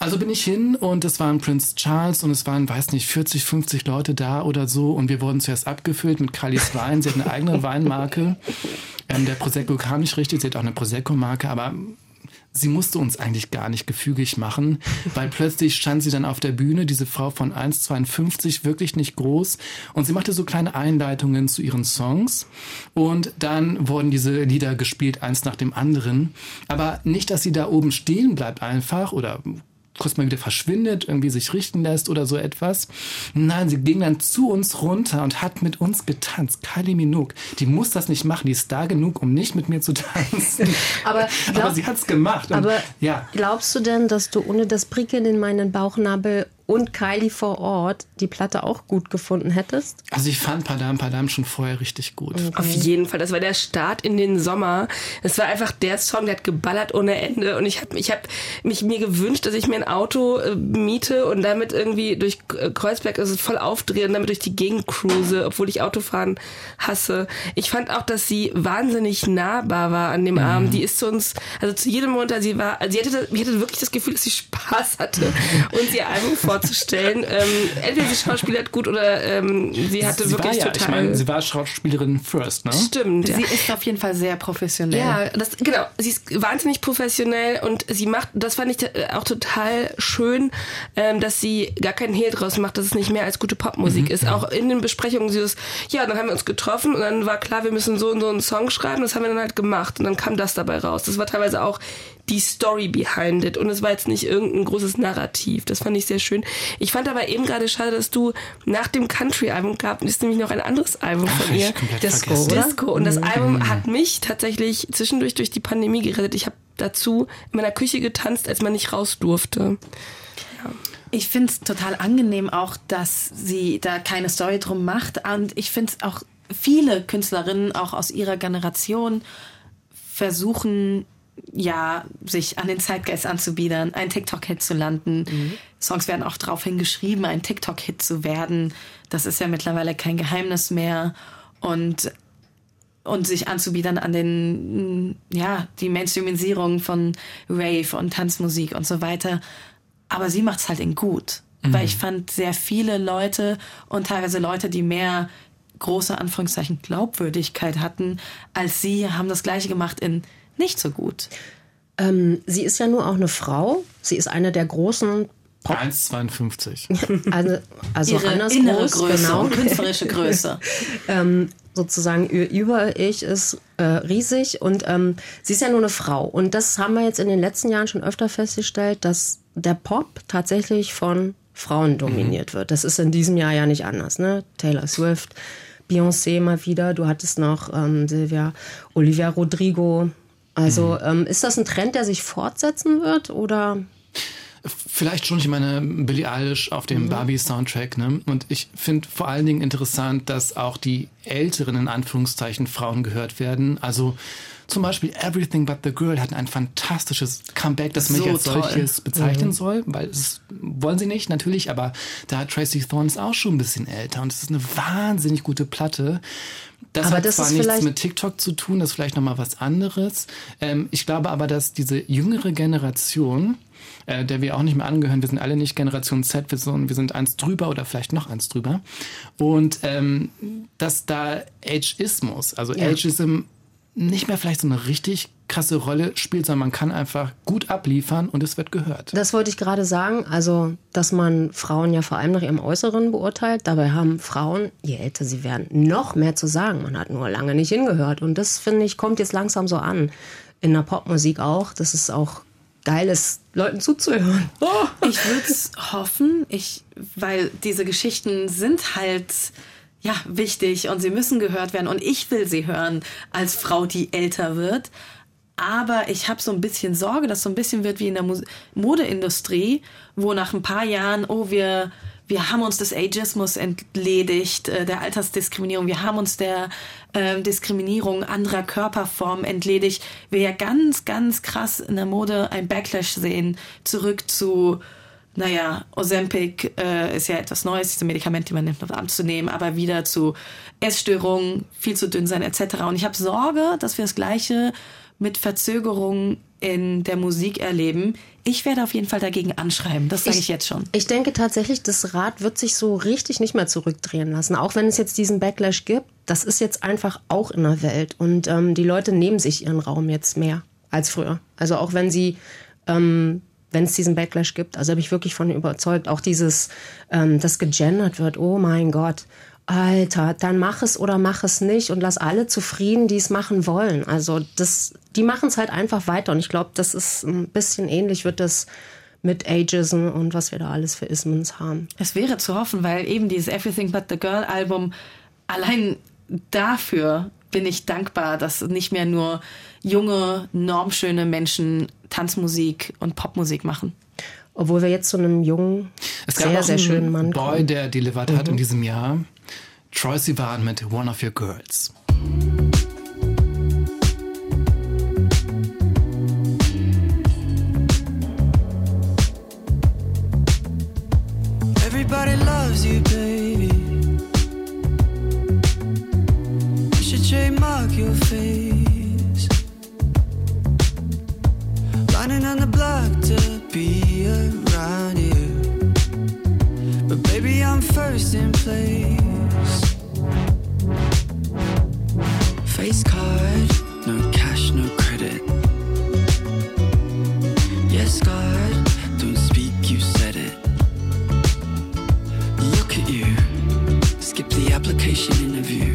Also bin ich hin und es waren Prince Charles und es waren, weiß nicht, 40, 50 Leute da oder so und wir wurden zuerst abgefüllt mit Kali's Wein. Sie hat eine eigene Weinmarke. Ähm, der Prosecco kam nicht richtig, sie hat auch eine Prosecco-Marke, aber sie musste uns eigentlich gar nicht gefügig machen, weil plötzlich stand sie dann auf der Bühne, diese Frau von 1,52, wirklich nicht groß, und sie machte so kleine Einleitungen zu ihren Songs und dann wurden diese Lieder gespielt, eins nach dem anderen. Aber nicht, dass sie da oben stehen bleibt einfach oder kurz mal wieder verschwindet, irgendwie sich richten lässt oder so etwas. Nein, sie ging dann zu uns runter und hat mit uns getanzt. Kylie Minogue, die muss das nicht machen, die ist da genug, um nicht mit mir zu tanzen.
Aber, glaub,
aber sie hat's gemacht. Und,
aber
ja.
glaubst du denn, dass du ohne das Prickeln in meinen Bauchnabel und Kylie vor Ort die Platte auch gut gefunden hättest?
Also ich fand Padam Padam schon vorher richtig gut.
Auf jeden Fall. Das war der Start in den Sommer. Es war einfach der Song, der hat geballert ohne Ende. Und ich habe ich hab mich mir gewünscht, dass ich mir ein Auto äh, miete und damit irgendwie durch äh, Kreuzberg also voll aufdrehe und damit durch die Gegend cruise, obwohl ich Autofahren hasse. Ich fand auch, dass sie wahnsinnig nahbar war an dem Abend. Die ist zu uns, also zu jedem runter, sie war, also sie hatte, ich hatte wirklich das Gefühl, dass sie Spaß hatte und ihr Album vorzustellen. ähm, entweder sie schauspielert gut oder ähm, sie hatte
sie
wirklich
war ja,
total.
ich meine, sie war Schauspielerin first, ne?
Stimmt. Ja.
Sie ist auf jeden Fall sehr professionell.
Ja, das, genau. Sie ist wahnsinnig professionell und sie macht, das fand ich äh, auch total schön, ähm, dass sie gar keinen Hehl draus macht, dass es nicht mehr als gute Popmusik ist. Auch in den Besprechungen sie ist, ja, dann haben wir uns getroffen und dann war klar, wir müssen so und so einen Song schreiben. Das haben wir dann halt gemacht und dann kam das dabei raus. Das war teilweise auch die Story behind it und es war jetzt nicht irgendein großes Narrativ. Das fand ich sehr schön. Ich fand aber eben gerade schade, dass du nach dem Country-Album gab, ist nämlich noch ein anderes Album von
Hab
ihr.
Disco,
vergessen.
oder?
Disco. Und das Album hat mich tatsächlich zwischendurch durch die Pandemie gerettet. Ich habe dazu in meiner Küche getanzt, als man nicht raus durfte.
Ich finde es total angenehm auch, dass sie da keine Story drum macht. Und ich finde es auch viele Künstlerinnen, auch aus ihrer Generation, versuchen ja, sich an den Zeitgeist anzubiedern, ein TikTok-Hit zu landen. Songs werden auch darauf hingeschrieben, ein TikTok-Hit zu werden. Das ist ja mittlerweile kein Geheimnis mehr. Und, und sich anzubiedern an den, ja, die Mainstreamisierung von Rave und Tanzmusik und so weiter. Aber sie macht's halt in gut. Weil ich fand sehr viele Leute und teilweise Leute, die mehr große Anführungszeichen Glaubwürdigkeit hatten, als sie, haben das gleiche gemacht in nicht so gut.
Ähm, sie ist ja nur auch eine Frau. Sie ist eine der großen Pop
1,52.
Also, also
Ihre
anders
innere
groß,
Größe
genau.
künstlerische Größe.
ähm, sozusagen ihr Über-Ich ist äh, riesig und ähm, sie ist ja nur eine Frau. Und das haben wir jetzt in den letzten Jahren schon öfter festgestellt, dass der Pop tatsächlich von Frauen dominiert wird. Das ist in diesem Jahr ja nicht anders. Ne? Taylor Swift, Beyoncé mal wieder, du hattest noch ähm, Silvia, Olivia Rodrigo. Also ähm, ist das ein Trend, der sich fortsetzen wird oder
Vielleicht schon, ich meine, Billie Eilish auf dem Barbie-Soundtrack, ne? Und ich finde vor allen Dingen interessant, dass auch die älteren, in Anführungszeichen, Frauen gehört werden. Also zum Beispiel Everything But the Girl hat ein fantastisches Comeback, das man
So
als
toll.
solches bezeichnen soll, weil es wollen sie nicht, natürlich, aber da hat Tracy Thorns auch schon ein bisschen älter und es ist eine wahnsinnig gute Platte. Das
Aber
hat
das
zwar
ist
nichts mit TikTok zu tun, das ist vielleicht nochmal was anderes. Ähm, ich glaube aber, dass diese jüngere Generation, äh, der wir auch nicht mehr angehören, wir sind alle nicht Generation Z, wir sind, wir sind eins drüber oder vielleicht noch eins drüber. Und ähm, dass da Ageismus, also Ageism nicht mehr vielleicht so eine richtig krasse Rolle spielt, sondern man kann einfach gut abliefern und es wird gehört.
Das wollte ich gerade sagen. Also, dass man Frauen ja vor allem nach ihrem Äußeren beurteilt. Dabei haben Frauen, je älter sie werden, noch mehr zu sagen. Man hat nur lange nicht hingehört. Und das, finde ich, kommt jetzt langsam so an. In der Popmusik auch. Das ist auch geil ist, Leuten zuzuhören. Oh.
Ich würde es hoffen, ich, weil diese Geschichten sind halt ja wichtig und sie müssen gehört werden und ich will sie hören als Frau, die älter wird. Aber ich habe so ein bisschen Sorge, dass so ein bisschen wird wie in der Mus Modeindustrie, wo nach ein paar Jahren, oh, wir, wir haben uns des Ageismus entledigt, äh, der Altersdiskriminierung, wir haben uns der ähm, Diskriminierung anderer Körperformen entledigt. Wir ja ganz, ganz krass in der Mode ein Backlash sehen, zurück zu naja, Ozempic äh, ist ja etwas Neues, diese Medikamente, die man nimmt, um anzunehmen, aber wieder zu Essstörungen, viel zu dünn sein etc. Und ich habe Sorge, dass wir das Gleiche mit Verzögerungen in der Musik erleben. Ich werde auf jeden Fall dagegen anschreiben, das sage ich, jetzt schon.
Ich denke tatsächlich, das Rad wird sich so richtig nicht mehr zurückdrehen lassen. Auch wenn es jetzt diesen Backlash gibt, das ist jetzt einfach auch in der Welt. Und ähm, die Leute nehmen sich ihren Raum jetzt mehr als früher. Also auch wenn sie, ähm, wenn es diesen Backlash gibt, also bin ich wirklich von überzeugt, auch dieses, ähm, das gegendert wird, oh mein Gott. Alter, dann mach es oder mach es nicht und lass alle zufrieden, die es machen wollen. Also das, die machen es halt einfach weiter und ich glaube, das ist ein bisschen ähnlich wird das mit Ageism und was wir da alles für Ismens haben.
Es wäre zu hoffen, weil eben dieses Everything But the Girl Album allein dafür bin ich dankbar, dass nicht mehr nur junge, normschöne Menschen Tanzmusik und Popmusik machen.
Obwohl wir jetzt zu einem jungen,
Es gab
sehr,
auch
sehr
einen
schönen Mann
Boy,
kommen.
der delivered hat in diesem Jahr. Troy Sivan mit One of Your Girls.
Everybody loves you, baby. You should trademark your face. Lining on the block to be around you. But baby, I'm first in place. Face card, no cash, no credit. Yes, God, don't speak, you said it. Look at you. Skip the application interview.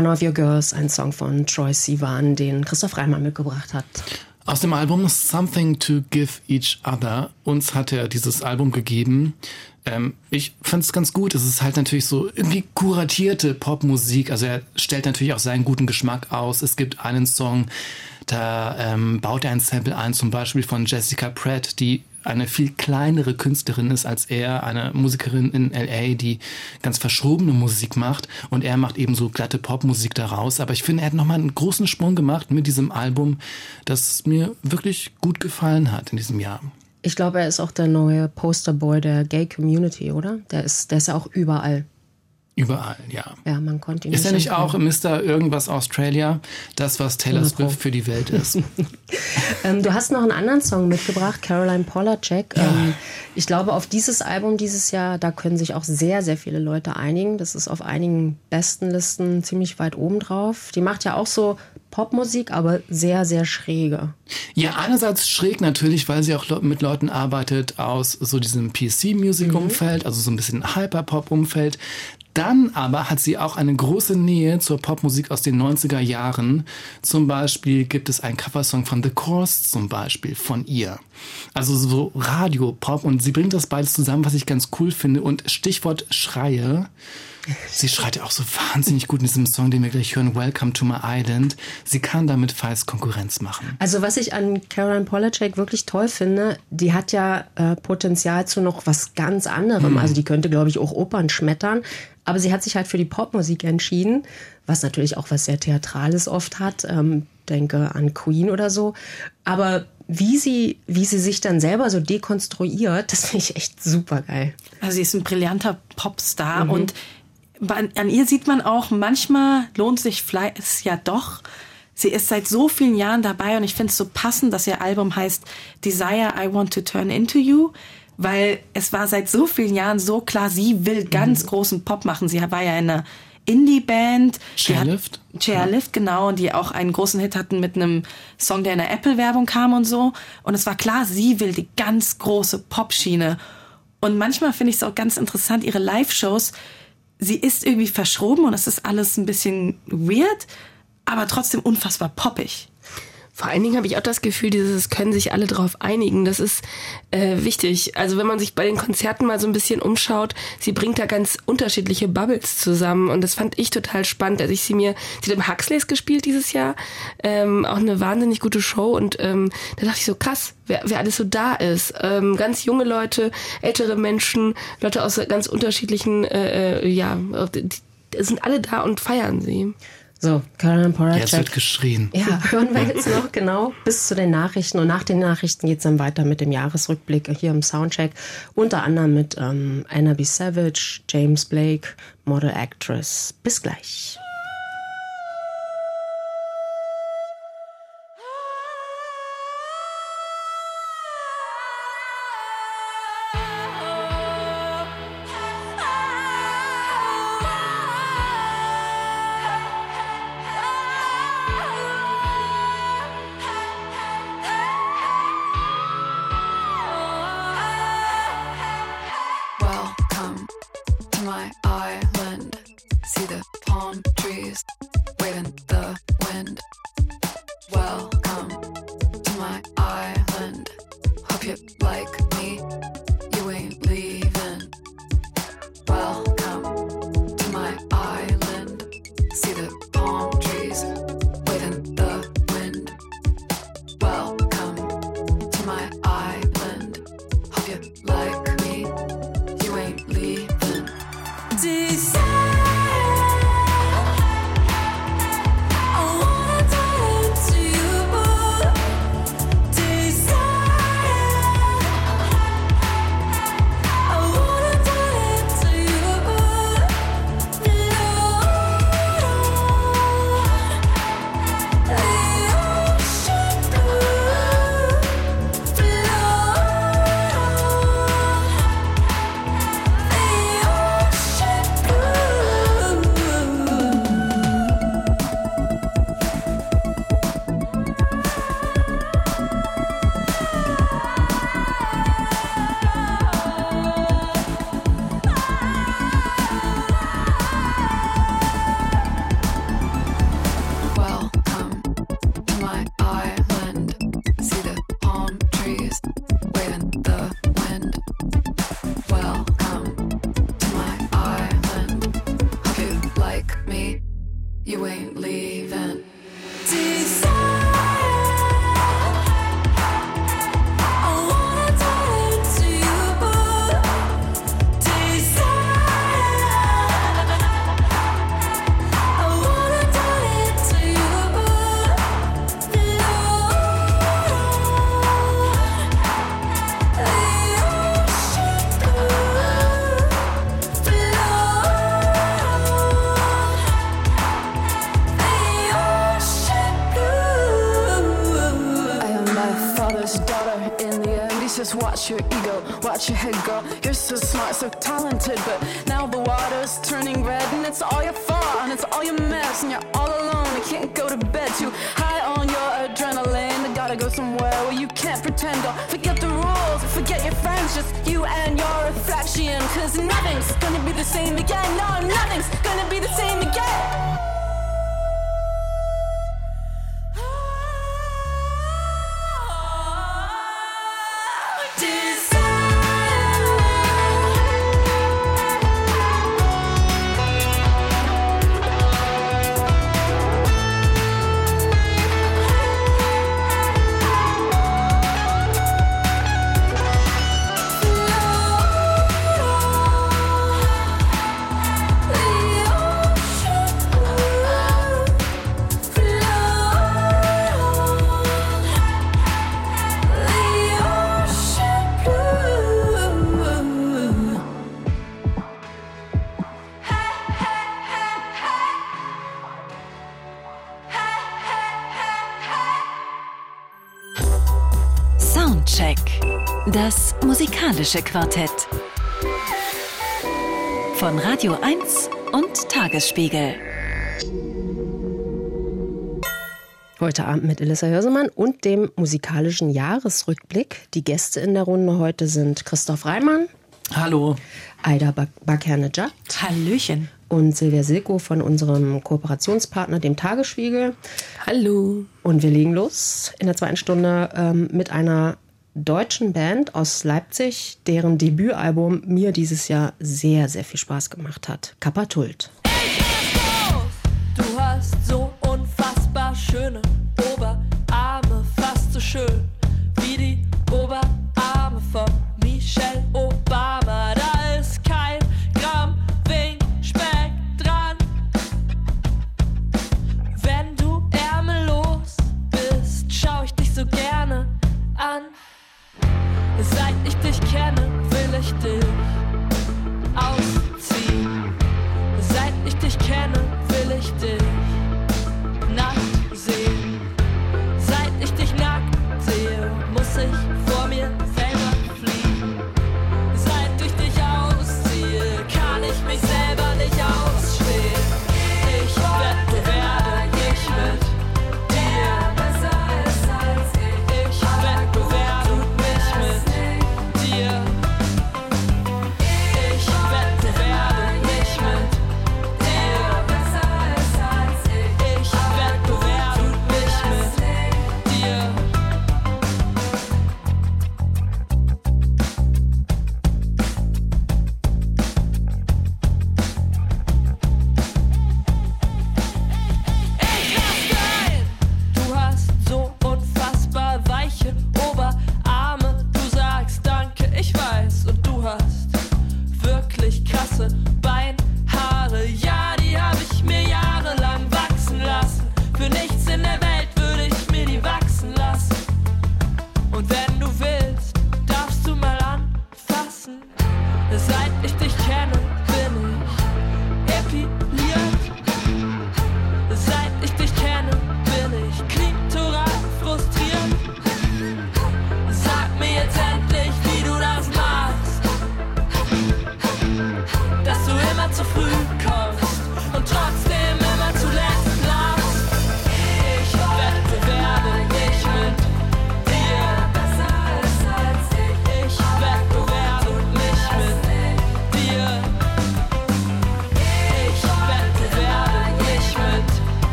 One of Your Girls,
ein Song von Troy Sivan, den Christoph Reimann mitgebracht hat.
Aus dem Album Something to Give Each Other. Uns hat er dieses Album gegeben. Ähm, ich fand es ganz gut. Es ist halt natürlich so irgendwie kuratierte Popmusik. Also er stellt natürlich auch seinen guten Geschmack aus. Es gibt einen Song, da ähm, baut er ein Sample ein, zum Beispiel von Jessica Pratt, die eine viel kleinere Künstlerin ist als er, eine Musikerin in LA, die ganz verschobene Musik macht und er macht eben so glatte Popmusik daraus. Aber ich finde, er hat nochmal einen großen Sprung gemacht mit diesem Album, das mir wirklich gut gefallen hat in diesem Jahr.
Ich glaube, er ist auch der neue Posterboy der Gay Community, oder? Der ist, der ist ja auch überall.
Überall, ja.
Ja, man konnte ihn
Ist er nicht auch Mr. Irgendwas Australia, das, was Taylor
100 Pro.
Swift für die Welt ist?
Ähm, du hast noch einen anderen Song mitgebracht, Caroline Polacek. Ähm, ich glaube, auf dieses Album dieses Jahr, da können sich auch sehr, sehr viele Leute einigen. Das ist auf einigen besten Listen ziemlich weit oben drauf. Die macht ja auch so Popmusik, aber sehr, sehr schräge.
Ja, einerseits schräg natürlich, weil sie auch mit Leuten arbeitet aus so diesem PC-Music-Umfeld, also so ein bisschen Hyperpop-Umfeld. Dann aber hat sie auch eine große Nähe zur Popmusik aus den 90er Jahren. Zum Beispiel gibt es einen Coversong von The Course zum Beispiel von ihr. Also so Radio-Pop und sie bringt das beides zusammen, was ich ganz cool finde. Und Stichwort Schreie. Sie schreit ja auch so wahnsinnig gut in diesem Song, den wir gleich hören, Welcome to my Island. Sie kann damit Feist Konkurrenz machen.
Also was ich an Caroline Polachek wirklich toll finde, die hat ja äh, Potenzial zu noch was ganz anderem. Also die könnte, glaube ich, auch Opern schmettern. Aber sie hat sich halt für die Popmusik entschieden, was natürlich auch was sehr Theatrales oft hat. Ähm, denke an Queen oder so. Aber wie sie, wie sie sich dann selber so dekonstruiert, das finde ich echt super geil.
Also sie ist ein brillanter Popstar und an, an ihr sieht man auch, manchmal lohnt sich Fleiß ja doch. Sie ist seit so vielen Jahren dabei und ich finde es so passend, dass ihr Album heißt Desire I Want to Turn Into You, weil es war seit so vielen Jahren so klar, sie will ganz großen Pop machen. Sie war ja in einer Indie-Band. Die hat-
Chairlift?
Chairlift, genau, und die auch einen großen Hit hatten mit einem Song, der in der Apple-Werbung kam und so. Und es war klar, sie will die ganz große Popschiene. Und manchmal finde ich es auch ganz interessant, ihre Live-Shows, sie ist irgendwie verschroben und es ist alles ein bisschen weird, aber trotzdem unfassbar poppig.
Vor allen Dingen habe ich auch das Gefühl, dieses können sich alle drauf einigen. Das ist äh, wichtig. Also wenn man sich bei den Konzerten mal so ein bisschen umschaut, sie bringt da ganz unterschiedliche Bubbles zusammen und das fand ich total spannend, als ich sie mir, sie hat im Huxleys gespielt dieses Jahr, ähm, auch eine wahnsinnig gute Show und ähm, da dachte ich so krass, wer, wer alles so da ist. Ähm, ganz junge Leute, ältere Menschen, Leute aus ganz unterschiedlichen, äh, äh, ja, die, sind alle da und feiern sie.
So, Caroline
Jetzt wird geschrien.
Ja, hören wir jetzt noch genau bis zu den Nachrichten. Und nach den Nachrichten geht's dann weiter mit dem Jahresrückblick hier im Soundcheck. Unter anderem mit ähm, Anna B. Savage, James Blake, Model Actress. Bis gleich.
Watch your ego, watch your head go. You're so smart, so talented, but now the water's turning red, and it's all your fault, and it's all your mess, and you're all alone. You can't go to bed too high on your adrenaline. You gotta go somewhere where you can't pretend. Or forget the rules, forget your friends, just you and your reflection. Cause nothing's gonna be the same again. No, nothing's gonna be the same again.
Musikalische Quartett. Von Radio 1 und Tagesspiegel.
Heute Abend mit Elissa Hörsemann und dem musikalischen Jahresrückblick. Die Gäste in der Runde heute sind Christoph Reimann,
Hallo.
Aida Bakernejad
Hallöchen.
und Silvia Silko von unserem Kooperationspartner, dem Tagesspiegel.
Hallo.
Und wir legen los in der zweiten Stunde ähm, mit einer deutschen Band aus Leipzig, deren Debütalbum mir dieses Jahr sehr, sehr viel Spaß gemacht hat. Kapatult.
Du hast so unfassbar schöne Oberarme, fast so schön wie die Oberarme von Michelle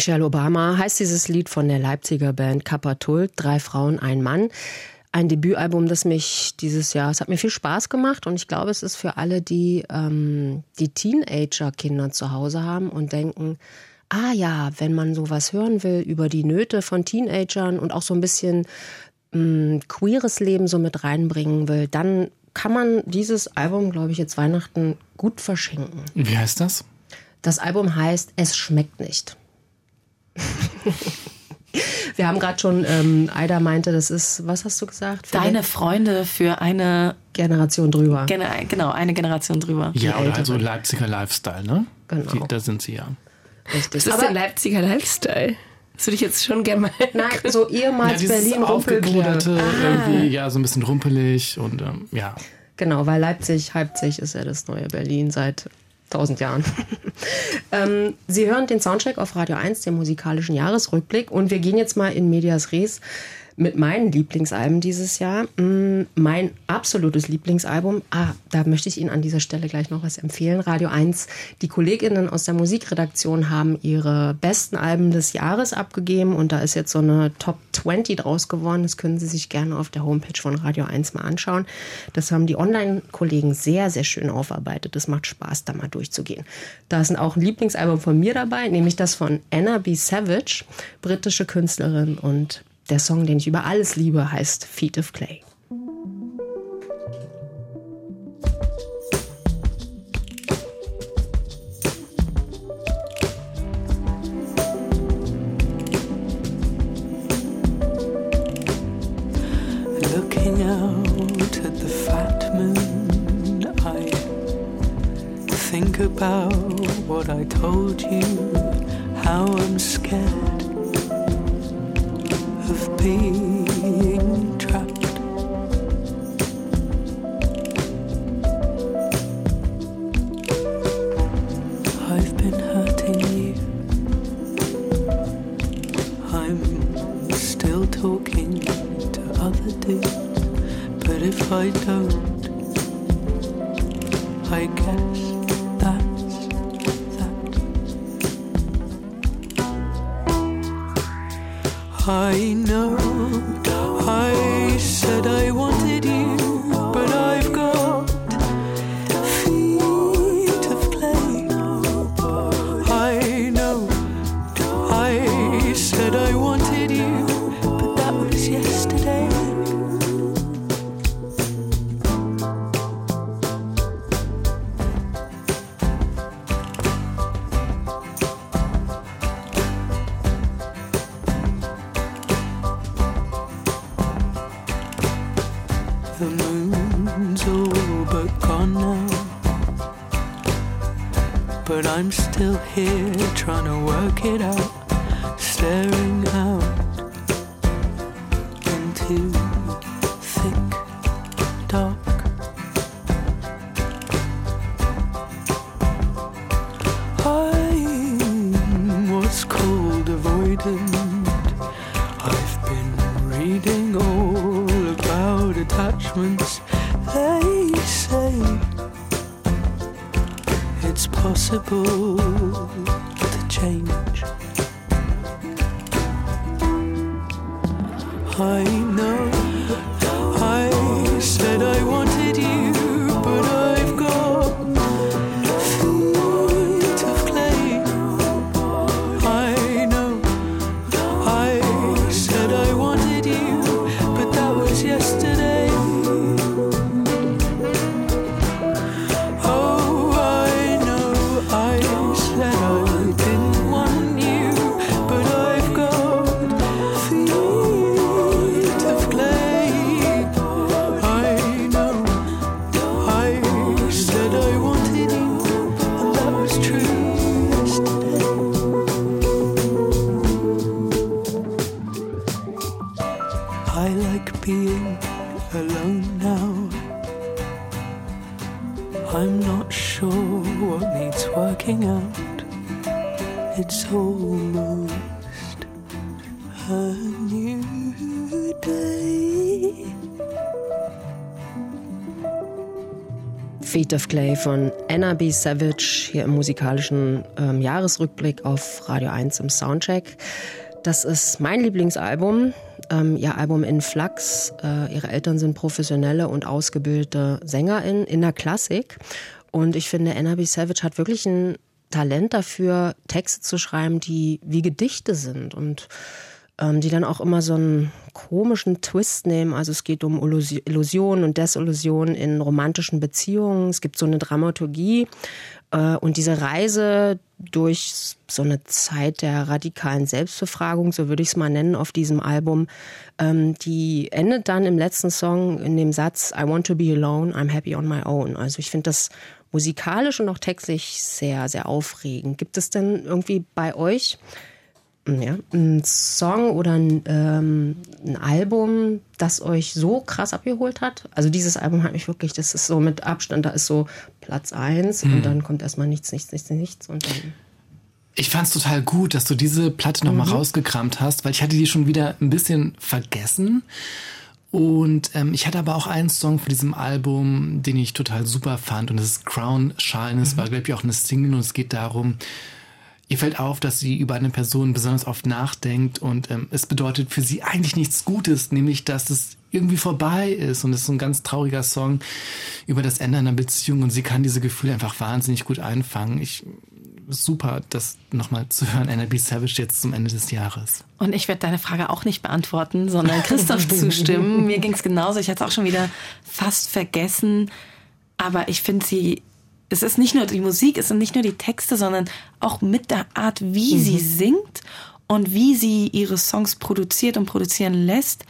Michelle Obama heißt dieses Lied von der Leipziger Band Kapatult, Drei Frauen, ein Mann. Ein Debütalbum, das mich dieses Jahr, es hat mir viel Spaß gemacht und ich glaube, es ist für alle, die ähm, die Teenager-Kinder zu Hause haben und denken, ah ja, wenn man sowas hören will über die Nöte von Teenagern und auch so ein bisschen mh, queeres Leben so mit reinbringen will, dann kann man dieses Album, glaube ich, jetzt Weihnachten gut verschenken.
Wie heißt das?
Das Album heißt Es schmeckt nicht. Wir haben gerade schon, ähm, Aida meinte, das ist, was hast du gesagt? Für
Deine Freunde für eine
Generation drüber.
Gene genau, eine Generation drüber.
Ja, oder
Ältere.
halt so Leipziger Lifestyle, ne?
Genau.
Die, da sind sie ja.
Richtig.
Das ist der Leipziger Lifestyle. Das würde ich jetzt schon gerne mal.
Nein, so ehemals
ja,
Berlin Rumpelbude.
aufgegliederte, irgendwie, ja, so ein bisschen rumpelig und ähm, ja.
Genau, weil Leipzig, Leipzig ist ja das neue Berlin seit tausend Jahren. ähm, Sie hören den Soundcheck auf Radio 1, den musikalischen Jahresrückblick. Und wir gehen jetzt mal in Medias Res mit meinen Lieblingsalben dieses Jahr. Mm, Mein absolutes Lieblingsalbum, ah, da möchte ich Ihnen an dieser Stelle gleich noch was empfehlen. Radio 1, die KollegInnen aus der Musikredaktion haben ihre besten Alben des Jahres abgegeben und da ist jetzt so eine Top 20 draus geworden. Das können Sie sich gerne auf der Homepage von Radio 1 mal anschauen. Das haben die Online-Kollegen sehr, sehr schön aufarbeitet. Das macht Spaß, da mal durchzugehen. Da ist auch ein Lieblingsalbum von mir dabei, nämlich das von Anna B. Savage, britische Künstlerin und der Song, den ich über alles liebe, heißt Feet of Clay.
About what I told you, how I'm scared being trapped. I've been hurting you. I'm still talking to other dudes, but if I don't, I guess I know possible to change. I know
von Anna B. Savage hier im musikalischen ähm, Jahresrückblick auf Radio 1 im Soundcheck. Das ist mein Lieblingsalbum, ähm, ihr Album in Flux. Äh, ihre Eltern sind professionelle und ausgebildete SängerInnen in der Klassik. Und ich finde, Anna B. Savage hat wirklich ein Talent dafür, Texte zu schreiben, die wie Gedichte sind und ähm, die dann auch immer so einen komischen Twist nehmen. Also es geht um Illus- Illusionen und Desillusionen in romantischen Beziehungen. Es gibt so eine Dramaturgie äh, und diese Reise durch so eine Zeit der radikalen Selbstbefragung, so würde ich es mal nennen, auf diesem Album, ähm, die endet dann im letzten Song in dem Satz I want to be alone, I'm happy on my own. Also ich finde das musikalisch und auch textlich sehr, sehr aufregend. Gibt es denn irgendwie bei euch ja, ein Song oder ein, ähm, ein Album, das euch so krass abgeholt hat? Also dieses Album hat mich wirklich, das ist so mit Abstand, da ist so Platz eins und dann kommt erstmal nichts, nichts, nichts, nichts und dann.
Ich fand's total gut, dass du diese Platte nochmal
Mhm.
rausgekramt hast, weil ich hatte die schon wieder ein bisschen vergessen. Und ähm, ich hatte aber auch einen Song von diesem Album, den ich total super fand. Und das ist Crown Shine. Es war, glaube ich, auch eine Single und es geht darum, ihr fällt auf, dass sie über eine Person besonders oft nachdenkt und ähm, es bedeutet für sie eigentlich nichts Gutes, nämlich dass es irgendwie vorbei ist und es ist so ein ganz trauriger Song über das Ende einer Beziehung und sie kann diese Gefühle einfach wahnsinnig gut einfangen. Ich super, das nochmal zu hören, NLB Savage jetzt zum Ende des Jahres.
Und ich werde deine Frage auch nicht beantworten, sondern Christoph zustimmen. Mir ging es genauso. Ich hatte es auch schon wieder fast vergessen. Aber ich finde sie, es ist nicht nur die Musik, es sind nicht nur die Texte, sondern auch mit der Art, wie sie singt und wie sie ihre Songs produziert und produzieren lässt,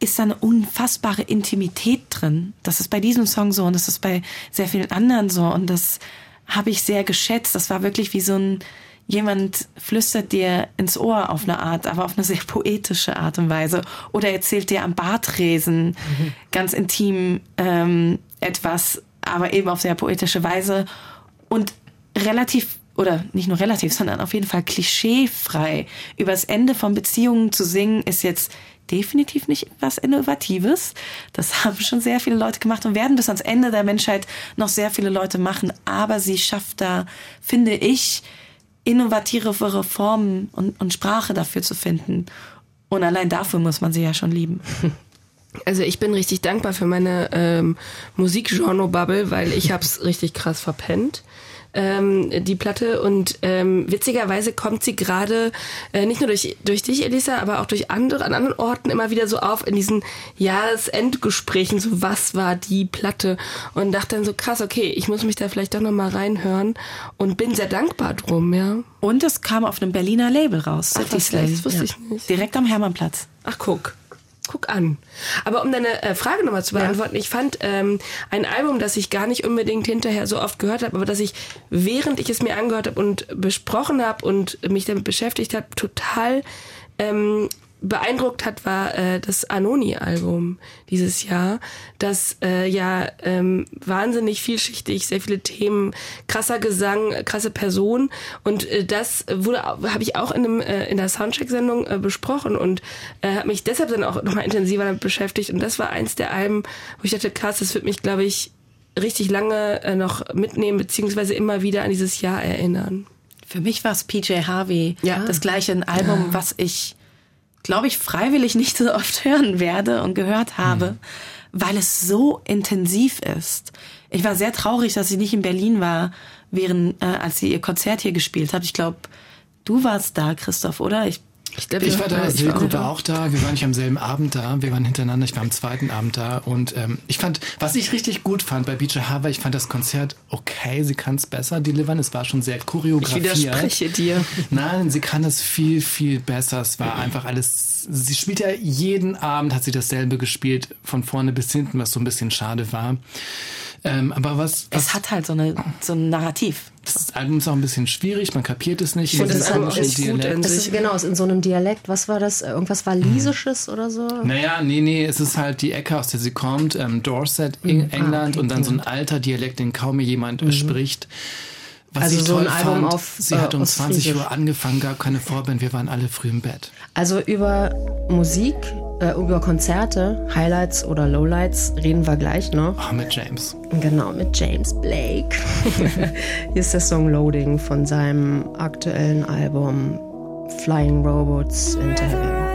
ist da eine unfassbare Intimität drin. Das ist bei diesem Song so und das ist bei sehr vielen anderen so. Und das habe ich sehr geschätzt. Das war wirklich wie so ein, jemand flüstert dir ins Ohr auf eine Art, aber auf eine sehr poetische Art und Weise. Oder erzählt dir am Bartresen ganz intim ähm, etwas, aber eben auf sehr poetische Weise. Und relativ, oder nicht nur relativ, sondern auf jeden Fall klischeefrei über das Ende von Beziehungen zu singen, ist jetzt definitiv nicht was Innovatives. Das haben schon sehr viele Leute gemacht und werden bis ans Ende der Menschheit noch sehr viele Leute machen. Aber sie schafft da, finde ich, innovativere Formen und, und Sprache dafür zu finden. Und allein dafür muss man sie ja schon lieben.
Also ich bin richtig dankbar für meine ähm, Musikgenre-Bubble, weil ich hab's richtig krass verpennt. Ähm, die Platte und ähm, witzigerweise kommt sie gerade äh, nicht nur durch, durch dich, Elisa, aber auch durch andere, an anderen Orten immer wieder so auf in diesen Jahresendgesprächen, so was war die Platte und dachte dann so krass, okay, ich muss mich da vielleicht doch nochmal reinhören und bin sehr dankbar drum, ja.
Und es kam auf einem Berliner Label raus,
Ach, was, das wusste ich nicht.
Direkt am Hermannplatz.
Ach, guck. Guck an. Aber um deine äh, Frage nochmal zu beantworten, ich fand ähm, ein Album, das ich gar nicht unbedingt hinterher so oft gehört habe, aber das ich, während ich es mir angehört habe und besprochen habe und mich damit beschäftigt habe, total ähm, beeindruckt hat, war äh, das Anoni-Album dieses Jahr, das äh, ja ähm, wahnsinnig vielschichtig, sehr viele Themen, krasser Gesang, krasse Person und äh, das wurde habe ich auch in einem äh, in der Soundcheck-Sendung äh, besprochen und äh, habe mich deshalb dann auch nochmal intensiver damit beschäftigt und das war eins der Alben, wo ich dachte, krass, das wird mich, glaube ich, richtig lange äh, noch mitnehmen beziehungsweise immer wieder an dieses Jahr erinnern.
Für mich war es PJ Harvey,
Ja.
das gleiche ein Album, was ich, glaube ich, freiwillig nicht so oft hören werde und gehört habe, weil es so intensiv ist. Ich war sehr traurig, dass sie nicht in Berlin war, während, äh, als sie ihr Konzert hier gespielt hat. Ich glaube, du warst da, Christoph, oder? Ich,
Ich, glaub,
Ich war da,
auch
war auch da, wir waren nicht am selben Abend da, wir waren hintereinander, ich war am zweiten Abend da und ähm, ich fand, was ich richtig gut fand bei Beecher Harbor, ich fand das Konzert okay, sie kann es besser delivern, es war schon sehr
Ich
choreografiert.
widerspreche dir.
Nein, sie kann es viel, viel besser. Es war einfach alles. Sie spielt ja jeden Abend, hat sie dasselbe gespielt, von vorne bis hinten, was so ein bisschen schade war. Ähm, aber was, was
es hat halt so, eine, so ein Narrativ.
das Album ist auch ein bisschen schwierig, man kapiert es nicht.
Ich finde
in
das Album echt gut
Das
sich.
ist genau, ist in so einem Dialekt. Was war das? Irgendwas Walisisches oder so?
Naja, nee, nee, es ist halt die Ecke, aus der sie kommt, ähm, Dorset, in England und dann so ein alter Dialekt, den kaum mehr jemand äh, spricht. Was
Also
ich
so
toll
ein Album
fand,
auf,
sie
äh,
hat um
aus
20
Friesisch.
Uhr angefangen, gab keine Vorband, wir waren alle früh im Bett.
Also über Musik, äh, über Konzerte, Highlights oder Lowlights reden wir gleich noch.
Oh, mit James.
Genau, mit James Blake. Hier ist der Song Loading von seinem aktuellen Album Flying Robots into Heaven.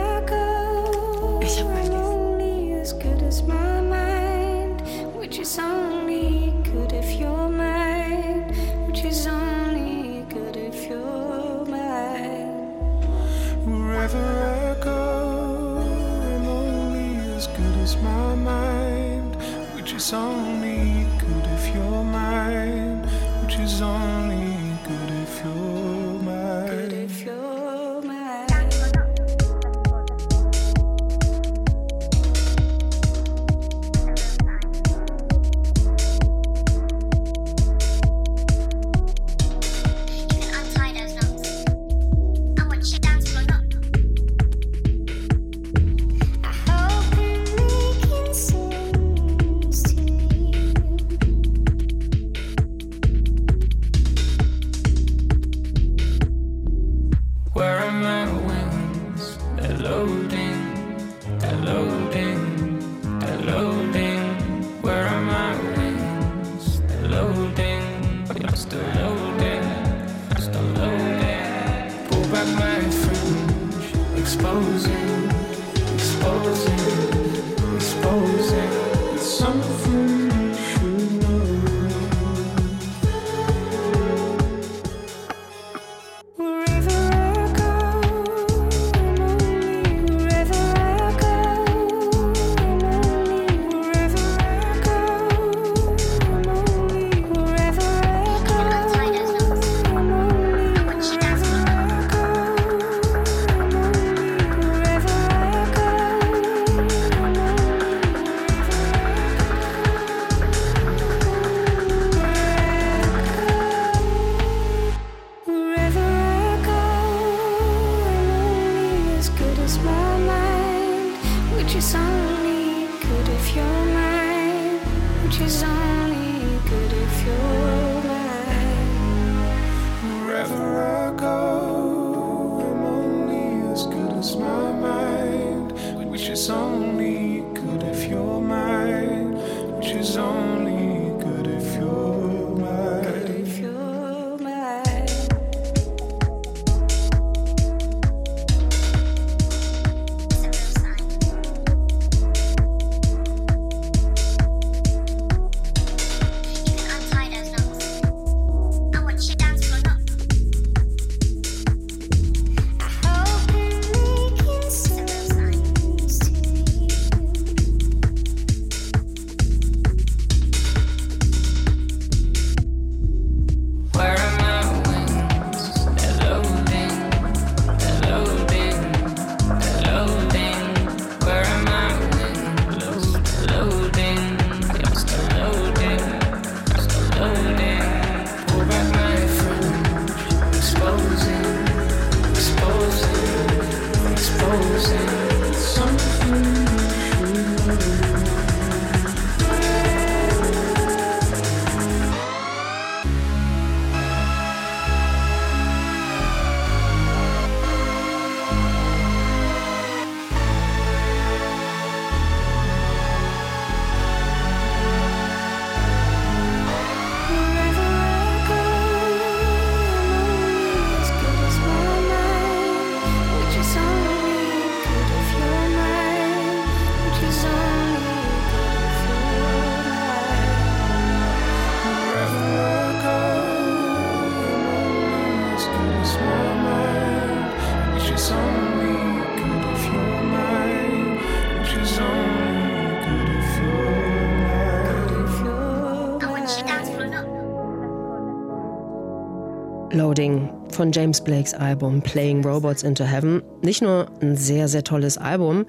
Loading
von James Blakes Album Playing Robots into Heaven. Nicht nur ein sehr, sehr tolles Album,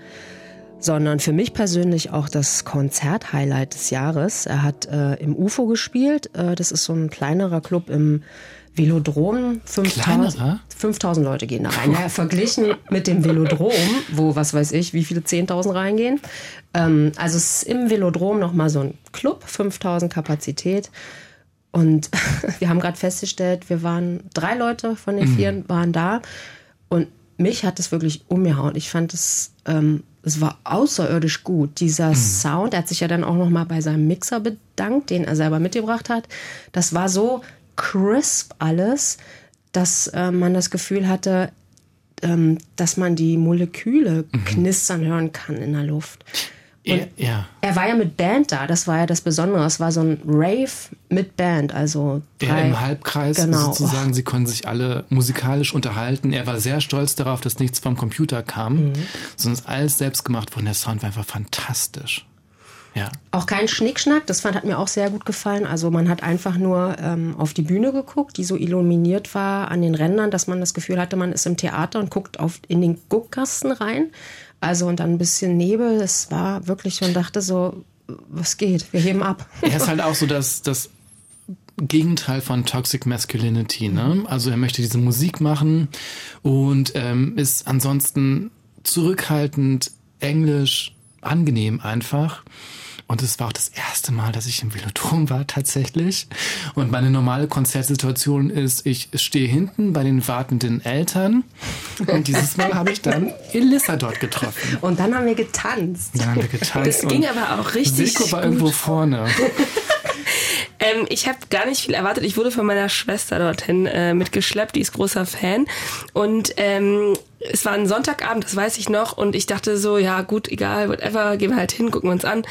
sondern für mich persönlich auch das Konzert-Highlight des Jahres. Er hat äh, im UFO gespielt. Äh, das ist so ein kleinerer Club im Velodrom. 5000
Kleinerer?
5000 Leute gehen da rein. Naja, verglichen mit dem Velodrom, wo, was weiß ich, wie viele 10.000 reingehen. Ähm, also es ist im Velodrom nochmal so ein Club, 5000 Kapazität. Und wir haben gerade festgestellt, wir waren drei Leute von den vier waren da und mich hat es wirklich umgehauen. Ich fand es, ähm, es war außerirdisch gut. Dieser Sound, er hat sich ja dann auch noch mal bei seinem Mixer bedankt, den er selber mitgebracht hat. Das war so crisp alles, dass äh, man das Gefühl hatte, ähm, dass man die Moleküle knistern hören kann in der Luft.
Er, ja.
Er war ja mit Band da, das war ja das Besondere. Es war so ein Rave mit Band, also drei,
im Halbkreis
Genau.
sozusagen. Sie konnten sich alle musikalisch unterhalten. Er war sehr stolz darauf, dass nichts vom Computer kam,
Mhm.
sondern es alles selbst gemacht wurde. Und der Sound war einfach fantastisch. Ja.
Auch kein Schnickschnack, das fand, hat mir auch sehr gut gefallen. Also man hat einfach nur ähm, auf die Bühne geguckt, die so illuminiert war an den Rändern, dass man das Gefühl hatte, man ist im Theater und guckt auf, in den Guckkasten rein. Also und dann ein bisschen Nebel. Es war wirklich schon, dachte so, was geht? Wir heben ab.
Er ist halt auch so das, das Gegenteil von Toxic Masculinity. Ne? Also er möchte diese Musik machen und ähm, ist ansonsten zurückhaltend, englisch, angenehm einfach. Und es war auch das erste Mal, dass ich im Velodrom war tatsächlich. Und meine normale Konzertsituation ist, ich stehe hinten bei den wartenden Eltern. Und dieses Mal habe ich dann Elissa dort getroffen.
Und dann haben wir getanzt.
Dann haben wir getanzt.
Das ging aber auch richtig
Silko war
gut.
irgendwo vorne.
Ähm, ich habe gar nicht viel erwartet. Ich wurde von meiner Schwester dorthin äh, mitgeschleppt. Die ist großer Fan. Und ähm, es war ein Sonntagabend, das weiß ich noch. Und ich dachte so, ja gut, egal, whatever, gehen wir halt hin, gucken wir uns an.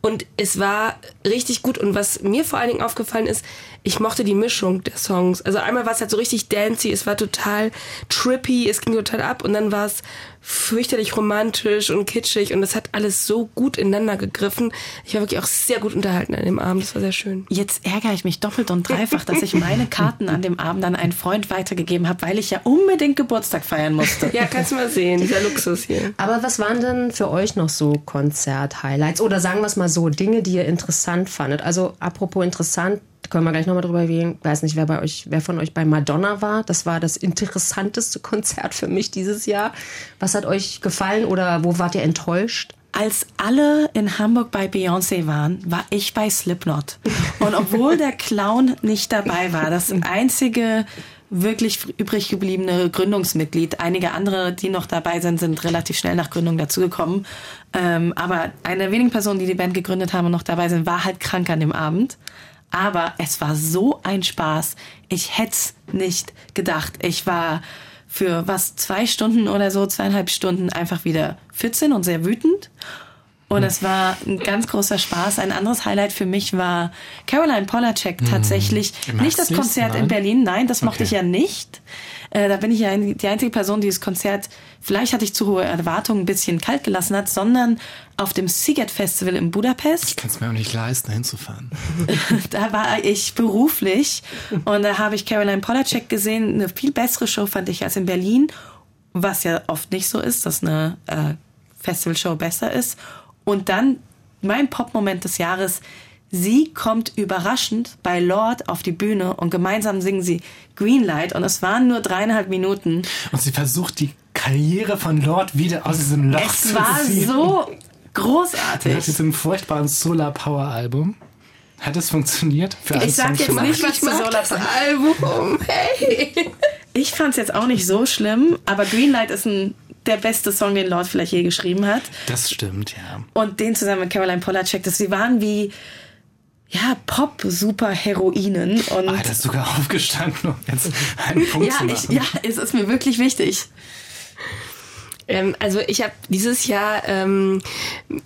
Und es war richtig gut. Und was mir vor allen Dingen aufgefallen ist, ich mochte die Mischung der Songs. Also einmal war es halt so richtig dancey, es war total trippy, es ging total ab. Und dann war es fürchterlich romantisch und kitschig. Und es hat alles so gut ineinander gegriffen. Ich war wirklich auch sehr gut unterhalten an dem Abend. Das war sehr schön.
Jetzt ärgere ich mich doppelt und dreifach, dass ich meine Karten an dem Abend an einen Freund weitergegeben habe, weil ich ja unbedingt Geburtstag feiern musste.
Ja, kannst du mal sehen, dieser Luxus hier.
Aber was waren denn für euch noch so Konzert-Highlights? Oder sagen wir es mal so, Dinge, die ihr interessant fandet? Also apropos interessant, können wir gleich nochmal drüber reden. Weiß nicht, wer bei euch, wer von euch bei Madonna war. Das war das interessanteste Konzert für mich dieses Jahr. Was hat euch gefallen oder wo wart ihr enttäuscht?
Als alle in Hamburg bei Beyoncé waren, war ich bei Slipknot. Und obwohl der Clown nicht dabei war, das einzige wirklich übrig gebliebene Gründungsmitglied. Einige andere, die noch dabei sind, sind relativ schnell nach Gründung dazugekommen. Ähm, aber eine der wenigen Personen, die die Band gegründet haben und noch dabei sind, war halt krank an dem Abend. Aber es war so ein Spaß. Ich hätte es nicht gedacht. Ich war für was zwei Stunden oder so, zweieinhalb Stunden einfach wieder 14 und sehr wütend. Und es war ein ganz großer Spaß. Ein anderes Highlight für mich war Caroline Polacek tatsächlich.
Magst
Nicht das? Konzert in
Nein?
Berlin, nein, das mochte
Okay.
ich ja nicht. Äh, da bin ich ja die einzige Person, die das Konzert, vielleicht hatte ich zu hohe Erwartungen, ein bisschen kalt gelassen hat, sondern auf dem Siget Festival in Budapest.
Ich kann es mir auch nicht leisten, hinzufahren.
da war ich beruflich und da habe ich Caroline Polacek gesehen. Eine viel bessere Show fand ich als in Berlin, was ja oft nicht so ist, dass eine äh, Festivalshow besser ist. Und dann mein Pop-Moment des Jahres. Sie kommt überraschend bei Lord auf die Bühne und gemeinsam singen sie Greenlight und es waren nur dreieinhalb Minuten.
Und sie versucht die Karriere von Lord wieder aus diesem Loch
Es
zu
war
ziehen.
so
Nach
großartig.
diesem furchtbaren Solar Power Album. Hat es funktioniert? Für
Ich sag
Song
jetzt
vielleicht?
nicht, was
Ich mag
Solar
das Album. Hey.
Ich fand es jetzt auch nicht so schlimm, aber Greenlight ist ein, der beste Song, den Lord vielleicht je geschrieben hat.
Das stimmt, ja.
Und den zusammen mit Caroline Polacek, das, sie waren wie ja, Pop-Super-Heroinen. Und
Ah, das ist sogar aufgestanden, um jetzt einen Punkt
ja,
zu
ich,
machen.
ja, es ist mir wirklich wichtig.
Ähm, also ich habe dieses Jahr ähm,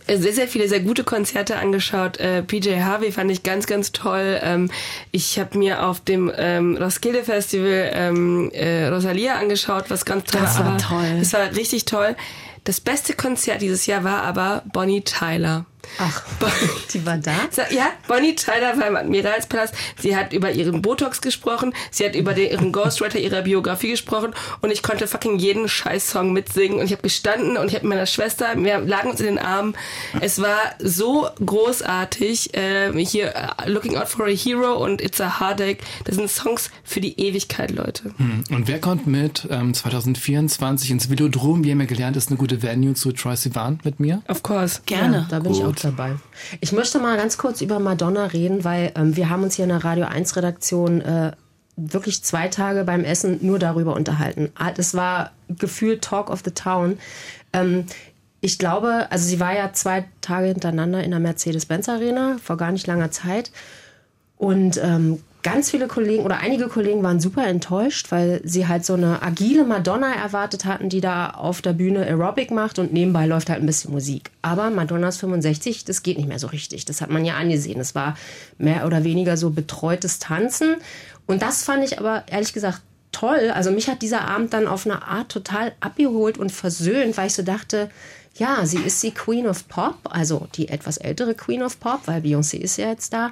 sehr, sehr viele sehr gute Konzerte angeschaut. Äh, PJ Harvey fand ich ganz, ganz toll. Ähm, ich habe mir auf dem ähm, Roskilde Festival ähm, äh, Rosalia angeschaut, was ganz toll
Das war
war.
toll.
Das war richtig toll. Das beste Konzert dieses Jahr war aber Bonnie Tyler.
Ach, die war da?
Ja, Bonnie Tyler war im Admiralspalast. Sie hat über ihren Botox gesprochen. Sie hat über den, ihren Ghostwriter ihrer Biografie gesprochen. Und ich konnte fucking jeden Scheiß-Song mitsingen. Und ich habe gestanden und ich habe mit meiner Schwester, wir lagen uns in den Armen. Es war so großartig. Äh, hier, Looking Out for a Hero und It's a Heartache. Das sind Songs für die Ewigkeit, Leute.
Hm, Und wer kommt mit ähm, 2024 ins Velodrom? Wir haben ja gelernt, ist eine gute Venue zu Troy Sivan mit mir.
Of course.
Gerne.
Ja, da bin ich auch dabei. Ich möchte mal ganz kurz über Madonna reden, weil ähm, wir haben uns hier in der Radio 1 Redaktion äh, wirklich zwei Tage beim Essen nur darüber unterhalten. Ah, Das war gefühlt Talk of the Town. Ähm, ich glaube, also sie war ja zwei Tage hintereinander in der Mercedes-Benz Arena vor gar nicht langer Zeit. Und ähm, ganz viele Kollegen oder einige Kollegen waren super enttäuscht, weil sie halt so eine agile Madonna erwartet hatten, die da auf der Bühne Aerobic macht und nebenbei läuft halt ein bisschen Musik. Aber Madonna ist 65, das geht nicht mehr so richtig. Das hat man ja angesehen. Es war mehr oder weniger so betreutes Tanzen. Und das fand ich aber ehrlich gesagt toll. Also mich hat dieser Abend dann auf eine Art total abgeholt und versöhnt, weil ich so dachte, ja, sie ist die Queen of Pop, also die etwas ältere Queen of Pop, weil Beyoncé ist ja jetzt da.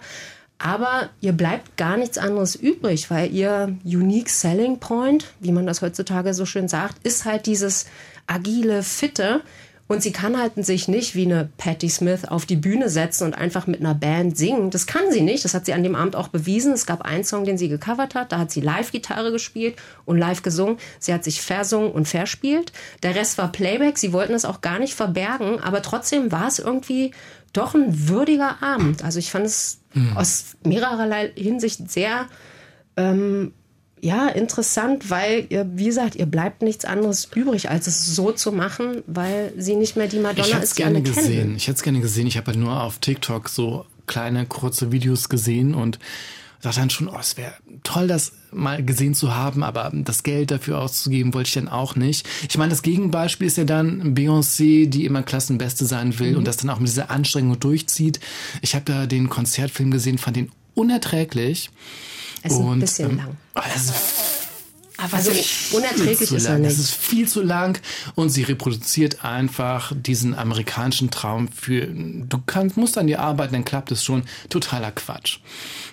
Aber ihr bleibt gar nichts anderes übrig, weil ihr Unique Selling Point, wie man das heutzutage so schön sagt, ist halt dieses agile, fitte. Und sie kann halt sich nicht wie eine Patti Smith auf die Bühne setzen und einfach mit einer Band singen. Das kann sie nicht. Das hat sie an dem Abend auch bewiesen. Es gab einen Song, den sie gecovert hat. Da hat sie Live-Gitarre gespielt und live gesungen. Sie hat sich versungen und verspielt. Der Rest war Playback. Sie wollten es auch gar nicht verbergen. Aber trotzdem war es irgendwie doch ein würdiger Abend. Also ich fand es aus mehrererlei Hinsicht sehr ähm, ja, interessant, weil ihr, wie gesagt, ihr bleibt nichts anderes übrig, als es so zu machen, weil sie nicht mehr die Madonna
ich hätte
ist,
es
die
gerne
alle kennen.
gesehen. Ich hätte es gerne gesehen. Ich habe halt nur auf TikTok so kleine, kurze Videos gesehen und dachte dann schon, oh, es wäre toll, das mal gesehen zu haben, aber das Geld dafür auszugeben, wollte ich dann auch nicht. Ich meine, das Gegenbeispiel ist ja dann Beyoncé, die immer Klassenbeste sein will
Mhm.
und das dann auch mit dieser Anstrengung durchzieht. Ich habe da den Konzertfilm gesehen, fand den unerträglich.
Es ist ein
Und,
bisschen
ähm,
lang.
Oh,
Aber
Also
viel
unerträglich ist er
lang.
nicht.
Es ist viel zu lang und sie reproduziert einfach diesen amerikanischen Traum für du kannst musst an dir arbeiten, dann klappt es schon. Totaler Quatsch.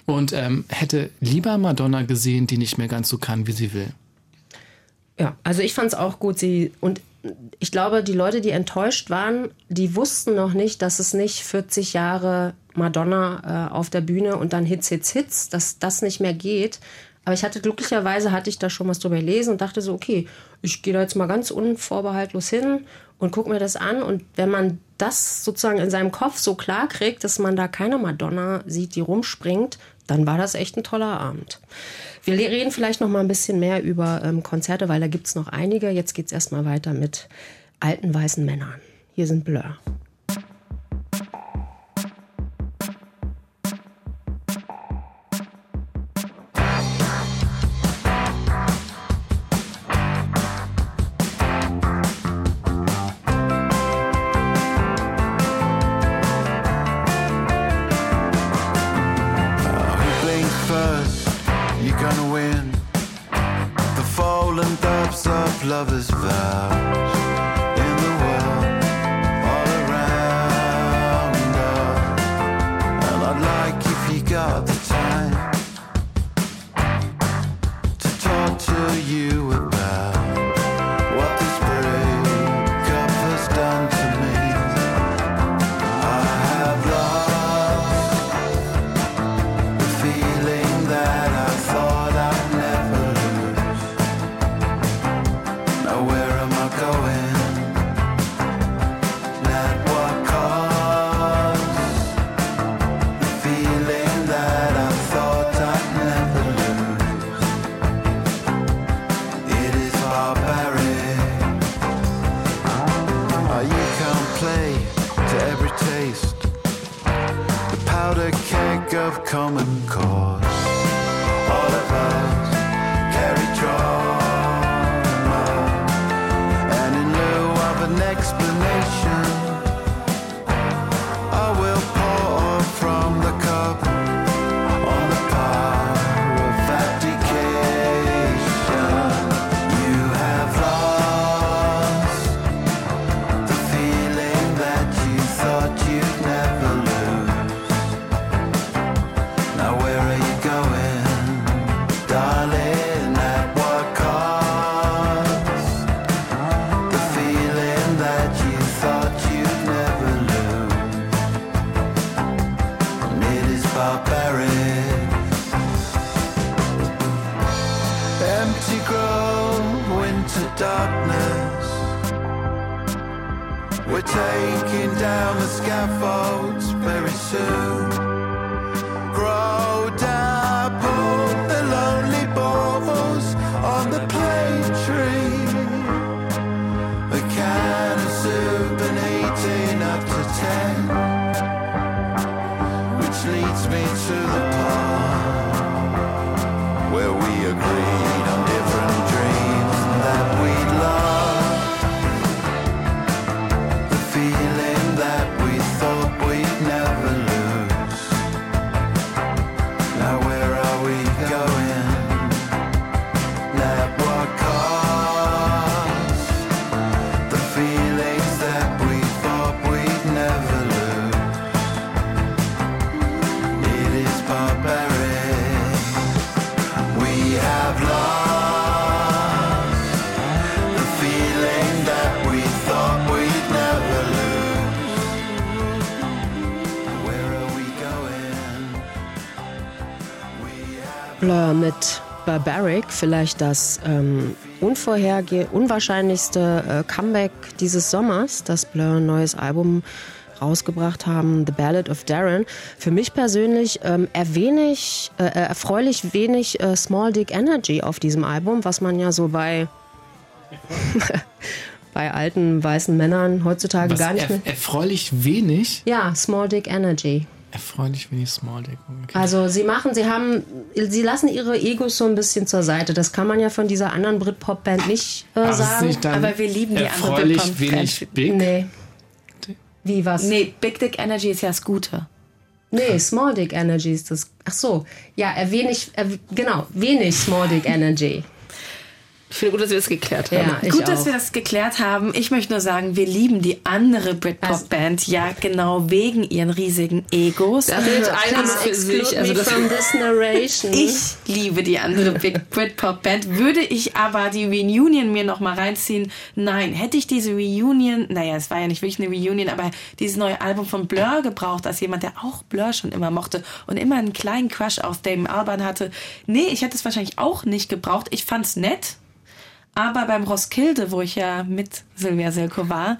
Und ähm, hätte lieber Madonna gesehen, die nicht mehr ganz so kann, wie sie will.
Ja, also ich fand es auch gut. Sie und ich glaube, die Leute, die enttäuscht waren, die wussten noch nicht, dass es nicht 40 Jahre Madonna äh, auf der Bühne und dann Hits, Hits, Hits, dass das nicht mehr geht. Aber ich hatte glücklicherweise hatte ich da schon was drüber gelesen und dachte so, okay, ich gehe da jetzt mal ganz unvorbehaltlos hin und guck mir das an. Und wenn man das sozusagen in seinem Kopf so klar kriegt, dass man da keine Madonna sieht, die rumspringt, dann war das echt ein toller Abend. Wir reden vielleicht noch mal ein bisschen mehr über ähm, Konzerte, weil da gibt's noch einige. Jetzt geht's erstmal weiter mit alten weißen Männern. Hier sind Blur. Blur mit Barbaric, vielleicht das ähm, unwahrscheinlichste äh, Comeback dieses Sommers, dass Blur ein neues Album rausgebracht haben, The Ballad of Darren. Für mich persönlich ähm, erwenig, äh, erfreulich wenig äh, Small Dick Energy auf diesem Album, was man ja so bei bei alten weißen Männern heutzutage
Was
gar nicht mehr.
erfreulich wenig.
Ja, Small Dick Energy.
Erfreulich wenig Small Dick. Okay.
Also sie machen, sie haben, sie lassen ihre Egos so ein bisschen zur Seite. Das kann man ja von dieser anderen Britpop-Band nicht äh,
Aber
sagen.
nicht
Aber wir lieben die andere
erfreulich
Britpop-
wenig Big.
Nee. Wie was?
Nee, Big Dick Energy ist ja das Gute.
Nee, Small Dick Energy ist das. Ach so. Ja, er wenig, genau, wenig Small Dick Energy.
Ich finde gut, dass wir das geklärt haben.
Ja, ich
Gut,
auch.
dass wir das geklärt haben. Ich möchte nur sagen, wir lieben die andere Britpop-Band, ja genau wegen ihren riesigen Egos.
Das ist eine
Please
für sich. Also das
from this narration.
Ich liebe die andere Big Britpop-Band. Würde ich aber die Reunion mir noch mal reinziehen? Nein. Hätte ich diese Reunion, naja, es war ja nicht wirklich eine Reunion, aber dieses neue Album von Blur gebraucht, als jemand, der auch Blur schon immer mochte und immer einen kleinen Crush auf Damon Albarn hatte? Nee, ich hätte es wahrscheinlich auch nicht gebraucht. Ich fand's nett. Aber beim Roskilde, wo ich ja mit Silvia Silko war,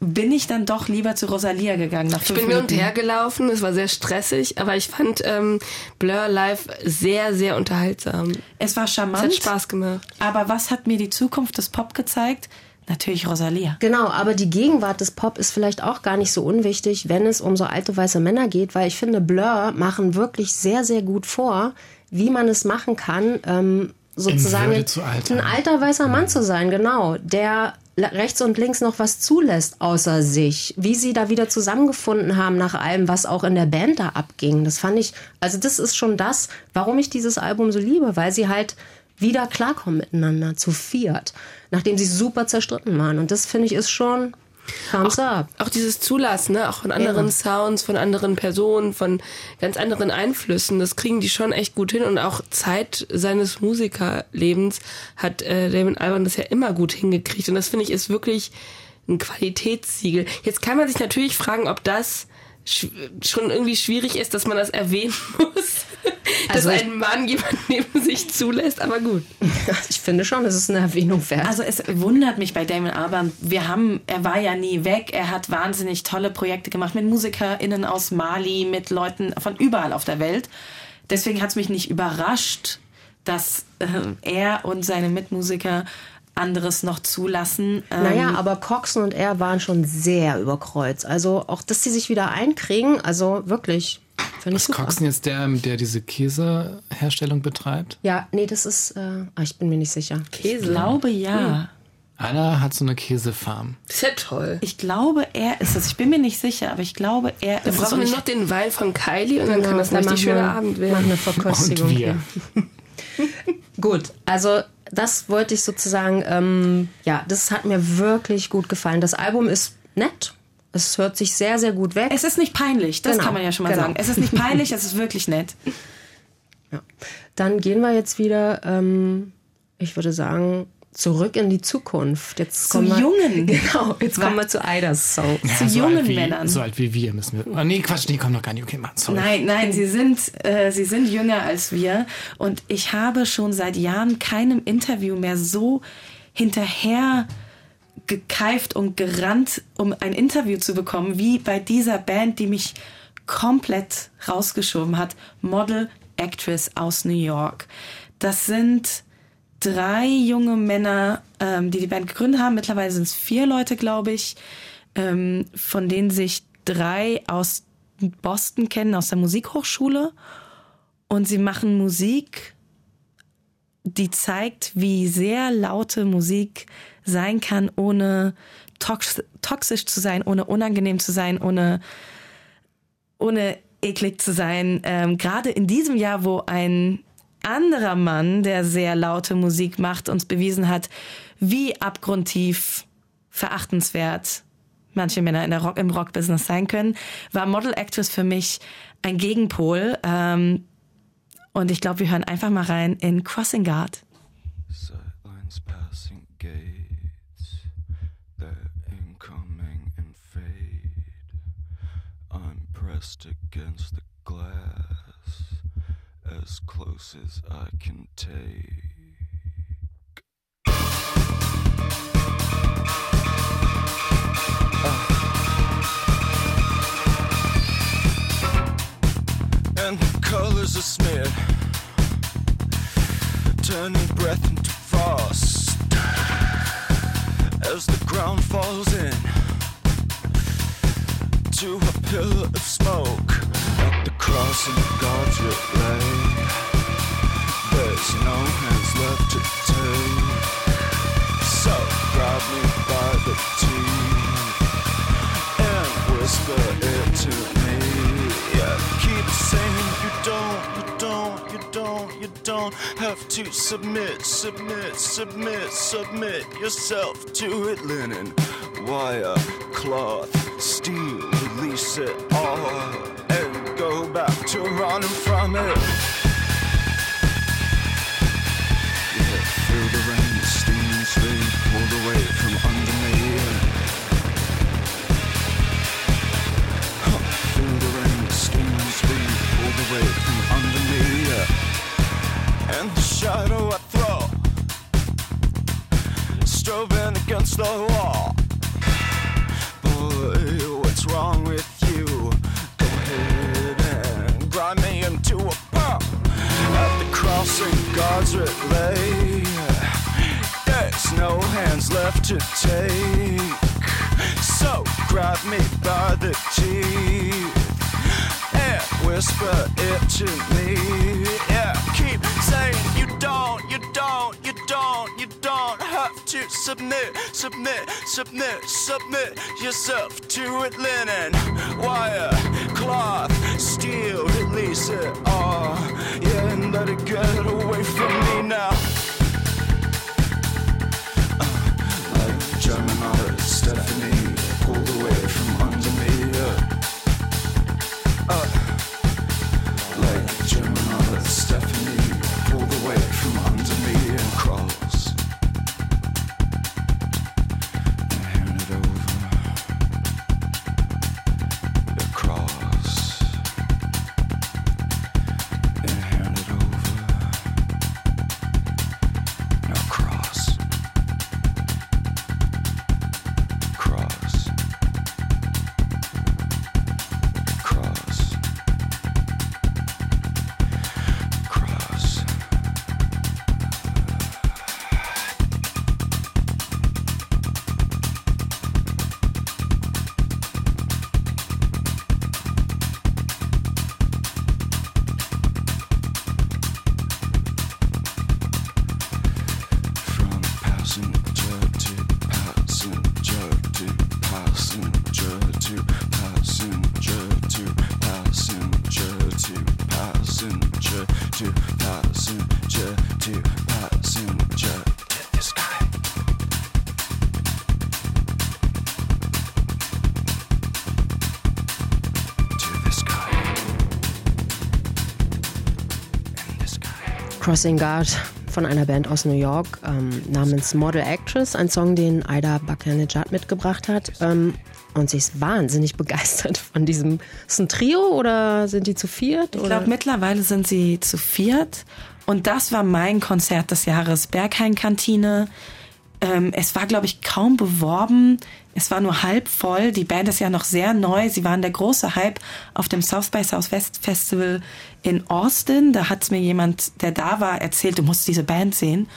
bin ich dann doch lieber zu Rosalia gegangen nach
Ich bin mir und
Minuten.
her gelaufen, es war sehr stressig, aber ich fand ähm, Blur live sehr, sehr unterhaltsam.
Es war
Es
charmant.
hat Spaß gemacht.
Aber was hat mir die Zukunft des Pop gezeigt? Natürlich Rosalia.
Genau, aber die Gegenwart des Pop ist vielleicht auch gar nicht so unwichtig, wenn es um so alte weiße Männer geht, weil ich finde, Blur machen wirklich sehr, sehr gut vor, wie man es machen kann, ähm, sozusagen ein alter weißer Mann zu sein, genau, der rechts und links noch was zulässt außer sich, wie sie da wieder zusammengefunden haben nach allem, was auch in der Band da abging. Das fand ich, also das ist schon das, warum ich dieses Album so liebe, weil sie halt wieder klarkommen miteinander, zu viert, nachdem sie super zerstritten waren. Und das finde ich ist schon Thumbs up.
Auch dieses Zulassen, ne? auch von anderen
Ja.
Sounds, von anderen Personen, von ganz anderen Einflüssen, das kriegen die schon echt gut hin. Und auch Zeit seines Musikerlebens hat äh, Damon Albarn das ja immer gut hingekriegt. Und das finde ich ist wirklich ein Qualitätssiegel. Jetzt kann man sich natürlich fragen, ob das schon irgendwie schwierig ist, dass man das erwähnen muss,
Also
dass
ich-
ein Mann jemanden neben sich zulässt, aber gut.
Ich finde schon, es ist eine Erwähnung wert.
Also es wundert mich bei Damon Albarn. Wir haben, er war ja nie weg. Er hat wahnsinnig tolle Projekte gemacht mit MusikerInnen aus Mali, mit Leuten von überall auf der Welt. Deswegen hat es mich nicht überrascht, dass äh, er und seine Mitmusiker anderes noch zulassen. Ähm,
Naja, aber Coxon und er waren schon sehr überkreuzt. Also auch, dass sie sich wieder einkriegen, also wirklich,
Ist
super.
Coxen jetzt der, der diese Käseherstellung betreibt?
Ja, nee, das ist, äh, ah, ich bin mir nicht sicher.
ich glaube ja.
Einer hat so eine Käsefarm.
Ist ja toll.
Ich glaube, er ist es. Ich bin mir nicht sicher, aber ich glaube, er
Dann
ist es.
brauchen wir
ich-
noch den Wein von Kylie und dann kann das ein
Dann
richtig
machen wir-
schöner Abend
machen
werden.
eine Verköstigung.
Und wir.
Gut, also das wollte ich sozusagen, ähm, ja, das hat mir wirklich gut gefallen. Das Album ist nett. Es hört sich sehr, sehr gut weg.
Es ist nicht peinlich, das
Genau,
kann man ja schon mal
genau.
sagen. Es ist nicht peinlich, es ist wirklich nett.
Ja. Dann gehen wir jetzt wieder, ähm, ich würde sagen, zurück in die Zukunft. Jetzt
Zu
kommen wir,
Jungen.
Genau, jetzt kommen wir zu Idas Song.
Zu
so
jungen
wie,
Männern.
So alt wie wir müssen wir. Oh, nee, Quatsch, nee, komm noch gar nicht. Okay, Mann, sorry.
Nein, nein, sie sind, äh, sie sind jünger als wir. Und ich habe schon seit Jahren keinem Interview mehr so hinterher gekeift und gerannt, um ein Interview zu bekommen, wie bei dieser Band, die mich komplett rausgeschoben hat. Model Actress aus New York. Das sind drei junge Männer, ähm, die die Band gegründet haben. Mittlerweile sind es vier Leute, glaube ich, ähm, von denen sich drei aus Boston kennen, aus der Musikhochschule. Und sie machen Musik, die zeigt, wie sehr laute Musik sein kann, ohne tox toxisch zu sein, ohne unangenehm zu sein, ohne, ohne eklig zu sein. Ähm, Gerade in diesem Jahr, wo ein anderer Mann, der sehr laute Musik macht, uns bewiesen hat, wie abgrundtief verachtenswert manche Männer in der Rock, im Rock-Business sein können, war Model Actress für mich ein Gegenpol. Ähm, und ich glaube, wir hören einfach mal rein in Crossing Guard.
Sightlines passing gates, they're incoming and fade. I'm pressed against the glass
as close as I can take. and the colors are smeared, turning breath into frost. As the ground falls in to a pillar of smoke the crossing God's lay. There's no hands left to take, so grab me by the teeth and whisper it to me. Keep saying you don't, you don't, you don't, you don't have to submit, submit, submit, submit yourself to it. Linen, wire, cloth, steel, release it all and back to running from it. Yeah, feel the rain, steaming sleep pulled away from under me. Huh, Feel the rain, steaming sleep pulled away from under me. And the shadow I throw, strobing against the wall. Boy, what's wrong with crossing God's lay. There's no hands left to take, so grab me by the teeth and whisper it to me. Yeah, keep saying you don't, you don't, you don't, you don't have to submit, submit, submit, submit yourself to it. Linen, wire, cloth, steel, release it all. Yeah, and let it get away from me now. Uh, like German artist Stephanie pulled away from under me. Yeah. Uh,
Crossing Guard von einer Band aus New York ähm, namens Model Actress, ein Song, den Aida Bakanejad mitgebracht hat. Ähm, und sie ist wahnsinnig begeistert von diesem. Ist ein Trio oder sind die zu viert?
Ich
oder?
glaube, mittlerweile sind sie zu viert. Und das war mein Konzert des Jahres. Berghain-Kantine. Ähm, es war, glaube ich, kaum beworben. Es war nur halb voll. Die Band ist ja noch sehr neu. Sie waren der große Hype auf dem South by Southwest Festival in Austin. Da hat mir jemand, der da war, erzählt, du musst diese Band sehen.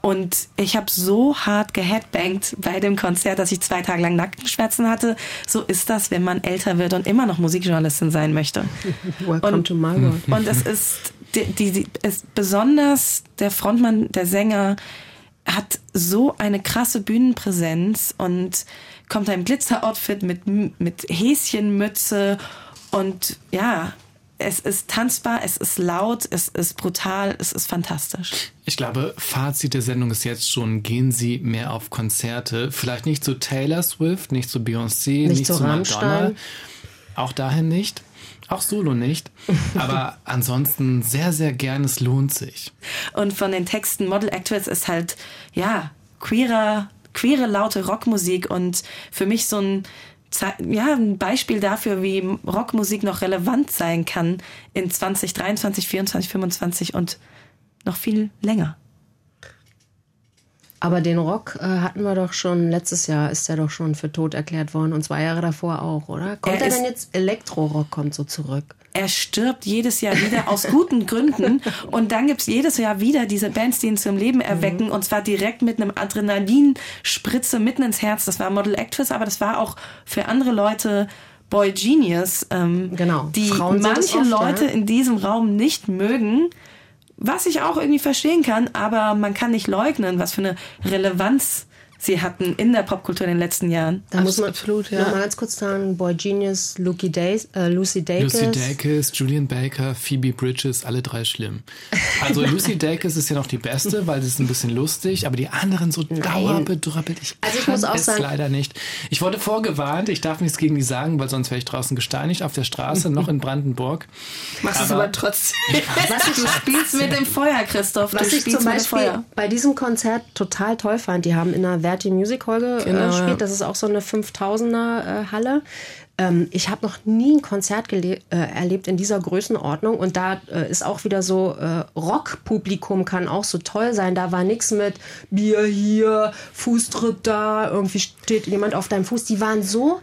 Und ich habe so hart geheadbangt bei dem Konzert, dass ich zwei Tage lang Nackenschmerzen hatte. So ist das, wenn man älter wird und immer noch Musikjournalistin sein möchte.
Welcome to my world.
Und es ist, die, die, die, es, besonders der Frontmann, der Sänger, hat so eine krasse Bühnenpräsenz und kommt da im Glitzer-Outfit mit, mit Häschenmütze und ja, es ist tanzbar, es ist laut, es ist brutal, es ist fantastisch.
Ich glaube, Fazit der Sendung ist jetzt schon, gehen Sie mehr auf Konzerte. Vielleicht nicht zu Taylor Swift, nicht zu Beyoncé, nicht,
zu
zu Madonna. Auch dahin nicht. Auch solo nicht. Aber ansonsten sehr, sehr gern. Es lohnt sich.
Und von den Texten Model Actress ist halt, ja, queerer, queere, laute Rockmusik und für mich so ein ja, ein Beispiel dafür, wie Rockmusik noch relevant sein kann in 2023, 24, 25 und noch viel länger.
Aber den Rock äh, hatten wir doch schon, letztes Jahr ist er doch schon für tot erklärt worden und zwei Jahre davor auch, oder? Kommt
Er
er, denn jetzt, Elektro-Rock kommt so zurück?
Er stirbt jedes Jahr wieder aus guten Gründen. Und dann gibt's jedes Jahr wieder diese Bands, die ihn zum Leben erwecken. Und zwar direkt mit einem Adrenalinspritze mitten ins Herz. Das war Model Actress, aber das war auch für andere Leute Boy Genius. Ähm,
Genau.
Die
Frauen es
manche
oft,
Leute
ja.
in diesem Raum nicht mögen. Was ich auch irgendwie verstehen kann, aber man kann nicht leugnen, was für eine Relevanz sie hatten in der Popkultur in den letzten Jahren.
Da muss man
Absolut, ja.
noch mal ganz kurz sagen, Boy Genius, Lucy, Days, äh, Lucy Dacus.
Lucy Dacus, Julian Baker, Phoebe Bridges, alle drei schlimm. Also Lucy Dacus ist ja noch die beste, weil sie ist ein bisschen lustig, aber die anderen so dauerbedröppelt. Ich
Also ich
kann
muss auch
es
sagen-
leider nicht. Ich wurde vorgewarnt, ich darf nichts gegen die sagen, weil sonst wäre ich draußen gesteinigt auf der Straße, noch in Brandenburg.
Machst es
Aber-
trotzdem.
Was du spielst mit dem Feuer, Christoph.
Was
du
ich
spielst
zum Beispiel
Feuer.
bei diesem Konzert total toll fand, die haben in der Verti Music Hall ge-
Genau,
äh,
ja.
gespielt. Das ist auch so eine 5000er äh, Halle. Ähm, ich habe noch nie ein Konzert äh, erlebt in dieser Größenordnung und da äh, ist auch wieder so äh, Rockpublikum kann auch so toll sein. Da war nichts mit Bier hier, Fußtritt da, irgendwie steht jemand auf deinem Fuß. Die waren so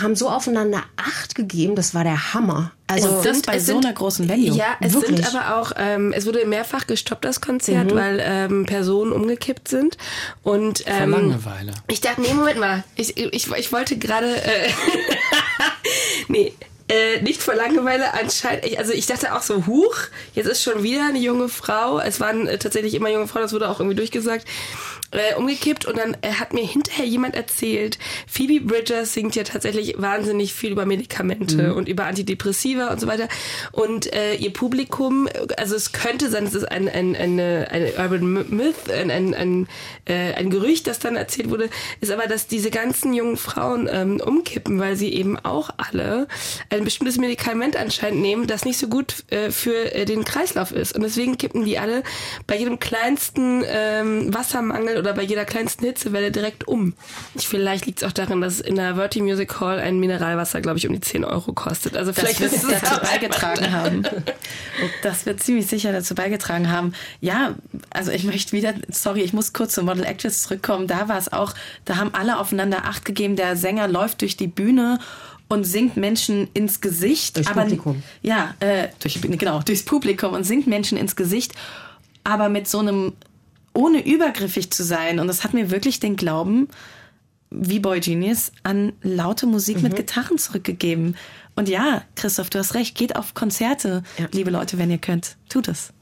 haben so aufeinander Acht gegeben, das war der Hammer. Also
Und das bei so
sind-
einer großen Venue.
Ja, es
Wirklich.
sind aber auch, ähm, es wurde mehrfach gestoppt, das Konzert, weil ähm, Personen umgekippt sind. Und
Vor
ähm,
Langeweile.
ich dachte, nee, Moment mal. Ich, ich, ich wollte gerade. Äh, nee. Äh, nicht vor Langeweile anscheinend. Ich, also ich dachte auch so, huch, jetzt ist schon wieder eine junge Frau. Es waren äh, tatsächlich immer junge Frauen, das wurde auch irgendwie durchgesagt. Äh, umgekippt und dann äh, hat mir hinterher jemand erzählt, Phoebe Bridgers singt ja tatsächlich wahnsinnig viel über Medikamente und über Antidepressiva und so weiter. Und äh, ihr Publikum, also es könnte sein, es ist ein, ein, eine, eine Urban Myth, ein, ein, ein, äh, ein Gerücht, das dann erzählt wurde, ist aber, dass diese ganzen jungen Frauen ähm, umkippen, weil sie eben auch alle ein bestimmtes Medikament anscheinend nehmen, das nicht so gut äh, für äh, den Kreislauf ist. Und deswegen kippen die alle bei jedem kleinsten ähm, Wassermangel oder bei jeder kleinsten Hitzewelle direkt um. Ich, vielleicht liegt es auch daran, dass in der Verti Music Hall ein Mineralwasser, glaube ich, um die 10 Euro kostet. Also
Das
vielleicht
wird
es
dazu beigetragen haben. Das wird ziemlich sicher dazu beigetragen haben. Ja, also ich möchte wieder, sorry, ich muss kurz zum Model Actress zurückkommen. Da war es auch, da haben alle aufeinander Acht gegeben. Der Sänger läuft durch die Bühne und singt Menschen ins Gesicht.
Durchs
aber,
Publikum.
Ja, äh, durch, genau, durchs Publikum und singt Menschen ins Gesicht. Aber mit so einem, ohne übergriffig zu sein. Und das hat mir wirklich den Glauben, wie Boy Genius an laute Musik
Mhm.
mit Gitarren zurückgegeben. Und ja, Christoph, du hast recht, geht auf Konzerte,
Ja.
liebe Leute, wenn ihr könnt. Tut es.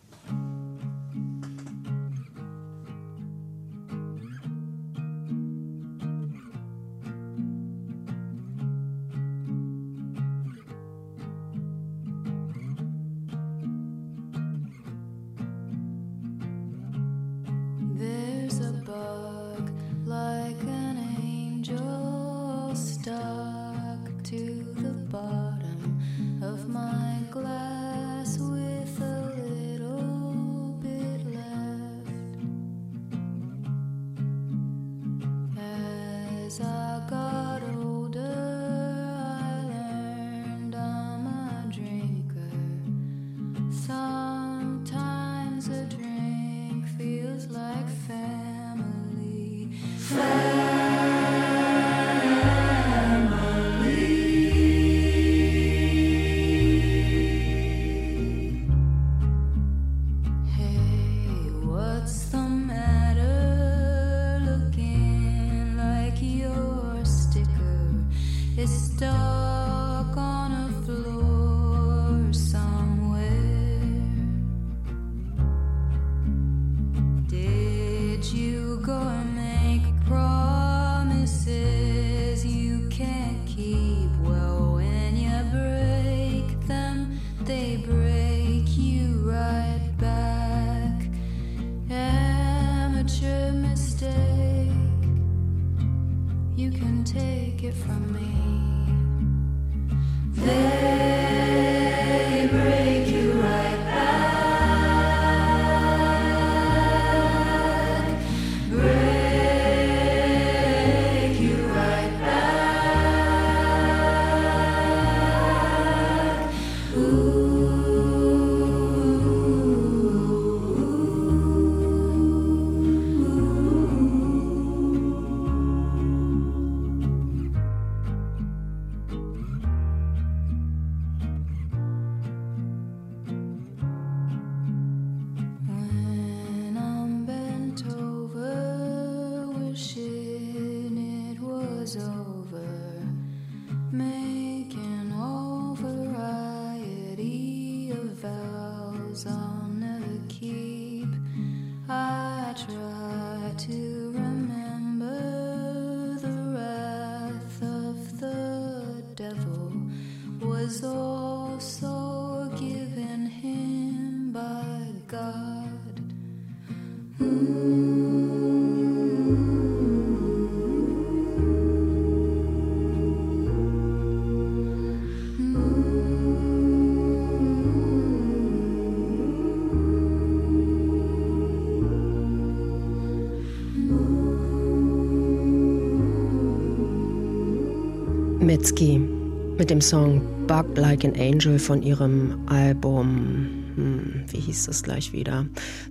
Dem Song Bug Like an Angel von ihrem Album, hm, wie hieß das gleich wieder?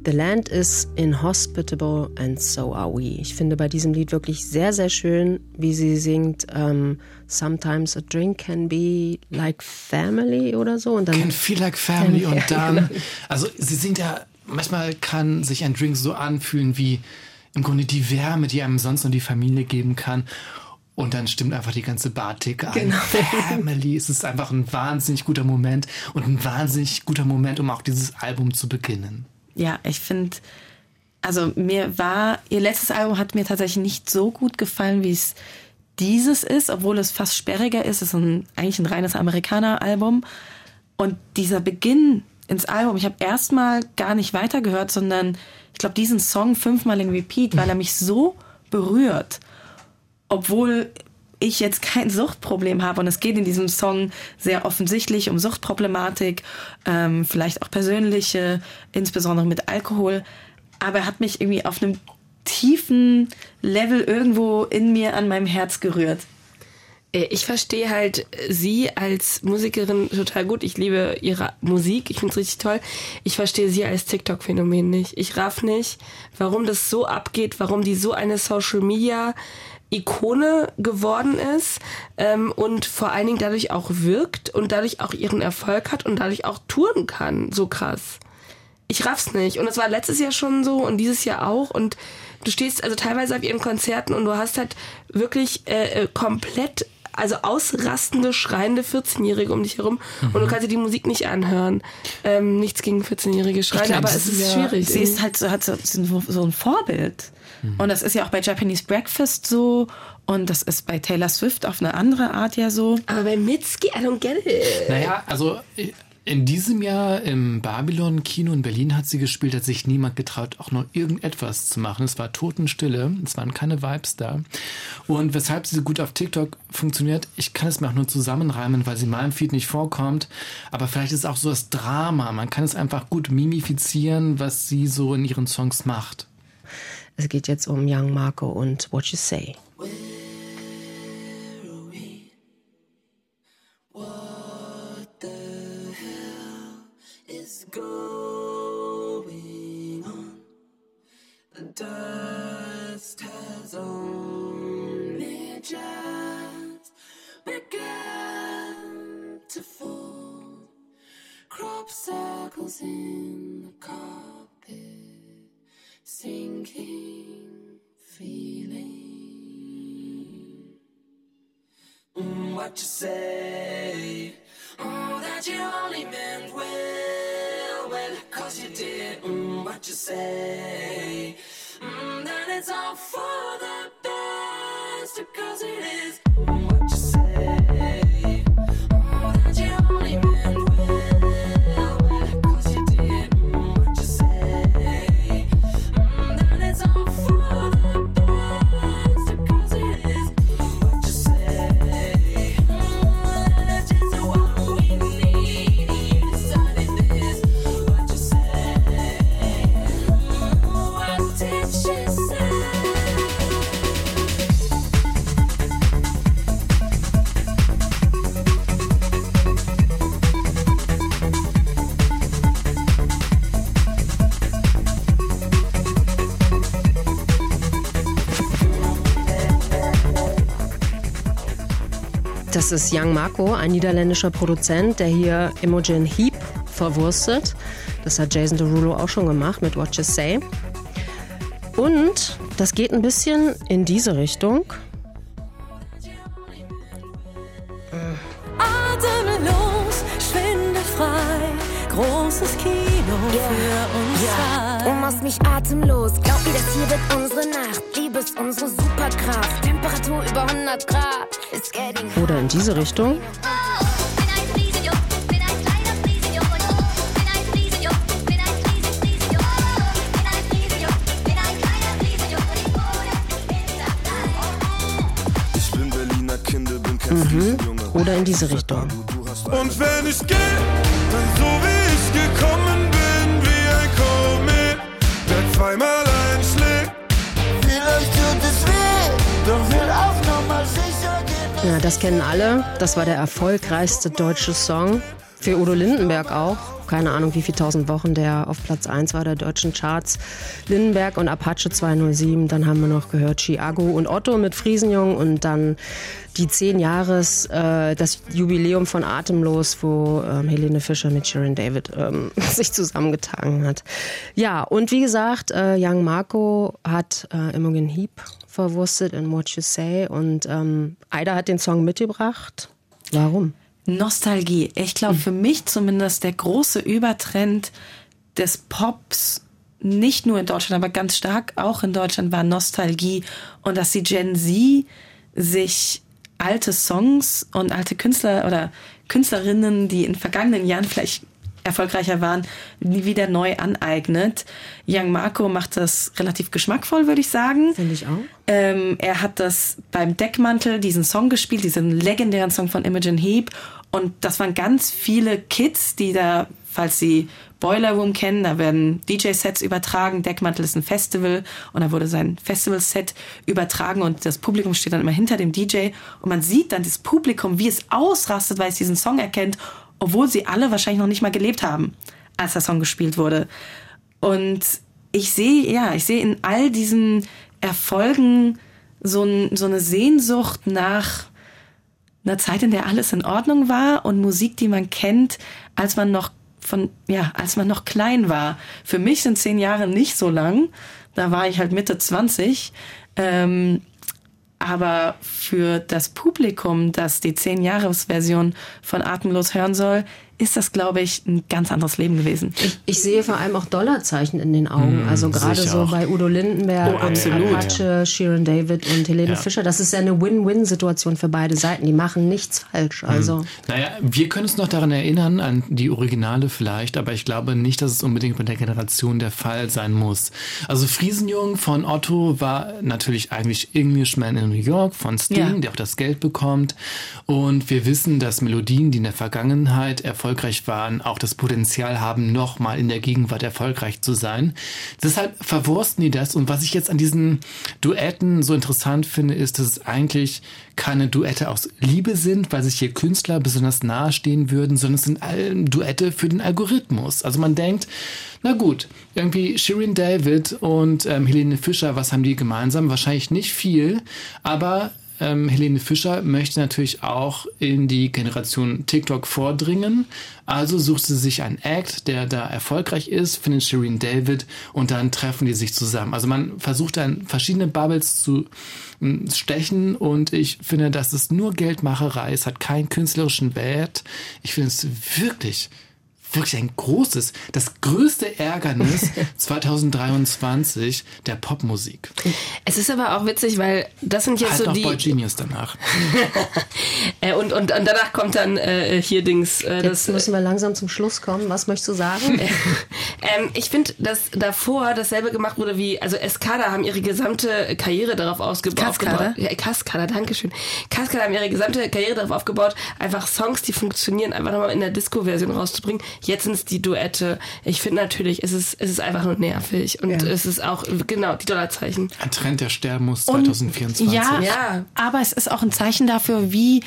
The Land is inhospitable and so are we. Ich finde bei diesem Lied wirklich sehr, sehr schön, wie sie singt, ähm, Sometimes a drink can be like family oder so. Und dann
Can feel like family und dann,
genau.
also sie singt ja, manchmal kann sich ein Drink so anfühlen wie im Grunde die Wärme, die einem sonst nur die Familie geben kann. Und dann stimmt einfach die ganze Bartik an.
Genau.
Family. Es ist einfach ein wahnsinnig guter Moment und ein wahnsinnig guter Moment, um auch dieses Album zu beginnen.
Ja, ich finde, also mir war, ihr letztes Album hat mir tatsächlich nicht so gut gefallen, wie es dieses ist, obwohl es fast sperriger ist. Es ist ein, eigentlich ein reines Amerikaner-Album. Und dieser Beginn ins Album, ich habe erstmal gar nicht weitergehört, sondern ich glaube, diesen Song fünfmal in Repeat, weil er mich so berührt. Obwohl ich jetzt kein Suchtproblem habe und es geht in diesem Song sehr offensichtlich um Suchtproblematik, ähm, vielleicht auch persönliche, insbesondere mit Alkohol. Aber er hat mich irgendwie auf einem tiefen Level irgendwo in mir an meinem Herz gerührt.
Äh, Ich verstehe halt sie als Musikerin total gut. Ich liebe ihre Musik. Ich finde es richtig toll. Ich verstehe sie als TikTok-Phänomen nicht. Ich raff nicht, warum das so abgeht, warum die so eine Social Media Ikone geworden ist ähm, und vor allen Dingen dadurch auch wirkt und dadurch auch ihren Erfolg hat und dadurch auch touren kann. So krass. Ich raff's nicht. Und es war letztes Jahr schon so und dieses Jahr auch. Und du stehst also teilweise auf ihren Konzerten und du hast halt wirklich äh, äh, komplett, also ausrastende, schreiende 14-Jährige um dich herum und du kannst dir die Musik nicht anhören. Ähm, nichts gegen 14-Jährige schreien,
glaub,
aber es ist
ja-
schwierig.
Sie ist halt so, hat so, so ein Vorbild. Und das ist ja auch bei Japanese Breakfast so. Und das ist bei Taylor Swift auf eine andere Art ja so.
aber bei Mitski, I don't get it.
Naja, also in diesem Jahr im Babylon Kino in Berlin hat sie gespielt, hat sich niemand getraut, auch nur irgendetwas zu machen. Es war Totenstille, es waren keine Vibes da. Und weshalb sie so gut auf TikTok funktioniert, ich kann es mir auch nur zusammenreimen, weil sie in meinem Feed nicht vorkommt. Aber vielleicht ist es auch so das Drama. Man kann es einfach gut mimifizieren, was sie so in ihren Songs macht.
Es geht jetzt um Young Marco und What You Say.
The dust has only just begun to fall. Crop circles in the carpet, sinking feeling. Mm, what you say? Oh, that you only meant well, well, cause you did. Mm, what you say? Mm, that it's all for the best, cause it is.
Das ist Young Marco, ein niederländischer Produzent, der hier Imogen Heap verwurstet. Das hat Jason Derulo auch schon gemacht mit What You Say. Und das geht ein bisschen in diese Richtung.
Atemlos, schwindefrei, großes Kino yeah. für uns yeah.
Du machst mich atemlos, glaub mir, das hier wird unsere Nacht. Liebe ist unsere Superkraft, Temperatur über 100 Grad.
Oder in diese Richtung.
Ich bin Berliner Kinder, bin kein
Mhm. Oder in diese Richtung.
Und wenn ich gehe,
das kennen alle. Das war der erfolgreichste deutsche Song. Für Udo Lindenberg auch. Keine Ahnung, wie viele tausend Wochen der auf Platz 1 war der deutschen Charts. Lindenberg und Apache 207. Dann haben wir noch gehört Chiago und Otto mit Friesenjung. Und dann die 10 Jahres, äh, das Jubiläum von Atemlos, wo ähm, Helene Fischer mit Sharon David ähm, sich zusammengetan hat. Ja, und wie gesagt, äh, Young Marco hat äh, Imogen Heap verwurstet in What You Say. Und ähm, Aida hat den Song mitgebracht. Warum?
Nostalgie. Ich glaube, für mich zumindest der große Übertrend des Pops, nicht nur in Deutschland, aber ganz stark auch in Deutschland, war Nostalgie. Und dass die Gen Z sich alte Songs und alte Künstler oder Künstlerinnen, die in vergangenen Jahren vielleicht erfolgreicher waren, nie wieder neu aneignet. Young Marco macht das relativ geschmackvoll, würde ich sagen.
Finde ich auch.
Ähm, er hat das beim Deckmantel, diesen Song gespielt, diesen legendären Song von Imogen Heap. Und das waren ganz viele Kids, die da, falls sie Boiler Room kennen, da werden DJ-Sets übertragen. Deckmantel ist ein Festival und da wurde sein Festival-Set übertragen und das Publikum steht dann immer hinter dem DJ und man sieht dann das Publikum, wie es ausrastet, weil es diesen Song erkennt, obwohl sie alle wahrscheinlich noch nicht mal gelebt haben, als der Song gespielt wurde. Und ich sehe, ja, ich sehe in all diesen Erfolgen so, ein, so eine Sehnsucht nach einer Zeit, in der alles in Ordnung war und Musik, die man kennt, als man noch von, ja, als man noch klein war. Für mich sind zehn Jahre nicht so lang. Da war ich halt Mitte 20. Ähm, aber für das Publikum, das die 10-Jahres-Version von Atemlos hören soll, ist das, glaube ich, ein ganz anderes Leben gewesen.
Ich sehe vor allem auch Dollarzeichen in den Augen.
Mm,
also gerade so
auch.
bei Udo Lindenberg,
Oh, absolut.
Apache, Sharon David und Helene
Ja.
Fischer. Das ist ja eine Win-Win-Situation für beide Seiten. Die machen nichts falsch. Also
Naja, wir können uns noch daran erinnern, an die Originale vielleicht, aber ich glaube nicht, dass es unbedingt mit der Generation der Fall sein muss. Also Friesenjung von Otto war natürlich eigentlich Englishman in New York von Sting,
Ja.
der auch das Geld bekommt. Und wir wissen, dass Melodien, die in der Vergangenheit erfolgreich waren, auch das Potenzial haben, nochmal in der Gegenwart erfolgreich zu sein. Deshalb verwursten die das. Und was ich jetzt an diesen Duetten so interessant finde, ist, dass es eigentlich keine Duette aus Liebe sind, weil sich hier Künstler besonders nahestehen würden, sondern es sind Duette für den Algorithmus. Also man denkt, na gut, irgendwie Shirin David und ähm, Helene Fischer, was haben die gemeinsam? Wahrscheinlich nicht viel, aber ähm, Helene Fischer möchte natürlich auch in die Generation TikTok vordringen. Also sucht sie sich einen Act, der da erfolgreich ist, findet Shireen David und dann treffen die sich zusammen. Also man versucht dann verschiedene Bubbles zu stechen und ich finde, das ist nur Geldmacherei. Es hat keinen künstlerischen Wert. Ich finde es wirklich wirklich ein großes, das größte Ärgernis 2023 der Popmusik.
Es ist aber auch witzig, weil das sind jetzt
Halt
so
noch
die.
Boy Genius danach.
Äh, und, und, und danach kommt dann äh, hier Dings. Äh,
jetzt müssen wir langsam zum Schluss kommen. Was möchtest du sagen?
Ähm, ich finde, dass davor dasselbe gemacht wurde wie, also Escada haben ihre gesamte Karriere darauf ausgebaut.
Cascada?
Ja, Cascada, dankeschön. Cascada haben ihre gesamte Karriere darauf aufgebaut, einfach Songs, die funktionieren, einfach nochmal in der Disco-Version rauszubringen. Jetzt sind es die Duette. Ich finde natürlich, es ist, es ist einfach nur nervig. Und es ist auch, genau, die Dollarzeichen.
Ein Trend, der sterben muss 2024.
Ja,
Ja.
aber es ist auch ein Zeichen dafür, wie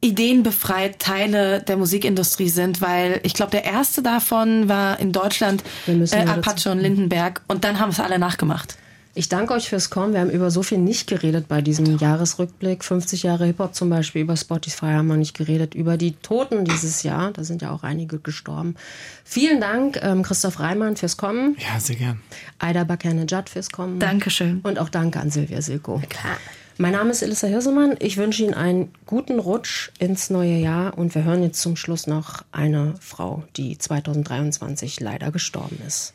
ideenbefreit Teile der Musikindustrie sind, weil ich glaube, der erste davon war in Deutschland äh, Apache und Lindenberg und dann haben es alle nachgemacht.
Ich danke euch fürs Kommen. Wir haben über so viel nicht geredet bei diesem Jahresrückblick. 50 Jahre Hip-Hop zum Beispiel, über Spotify haben wir nicht geredet, über die Toten dieses Jahr. Da sind ja auch einige gestorben. Vielen Dank, ähm, Christoph Reimann, fürs Kommen.
Ja, sehr gern.
Aida Bakernejad fürs Kommen.
Dankeschön.
Und auch danke an Silvia Silko.
Na klar.
Mein Name ist Elissa Hirsemann. Ich wünsche Ihnen einen guten Rutsch ins neue Jahr und wir hören jetzt zum Schluss noch eine Frau, die 2023 leider gestorben ist.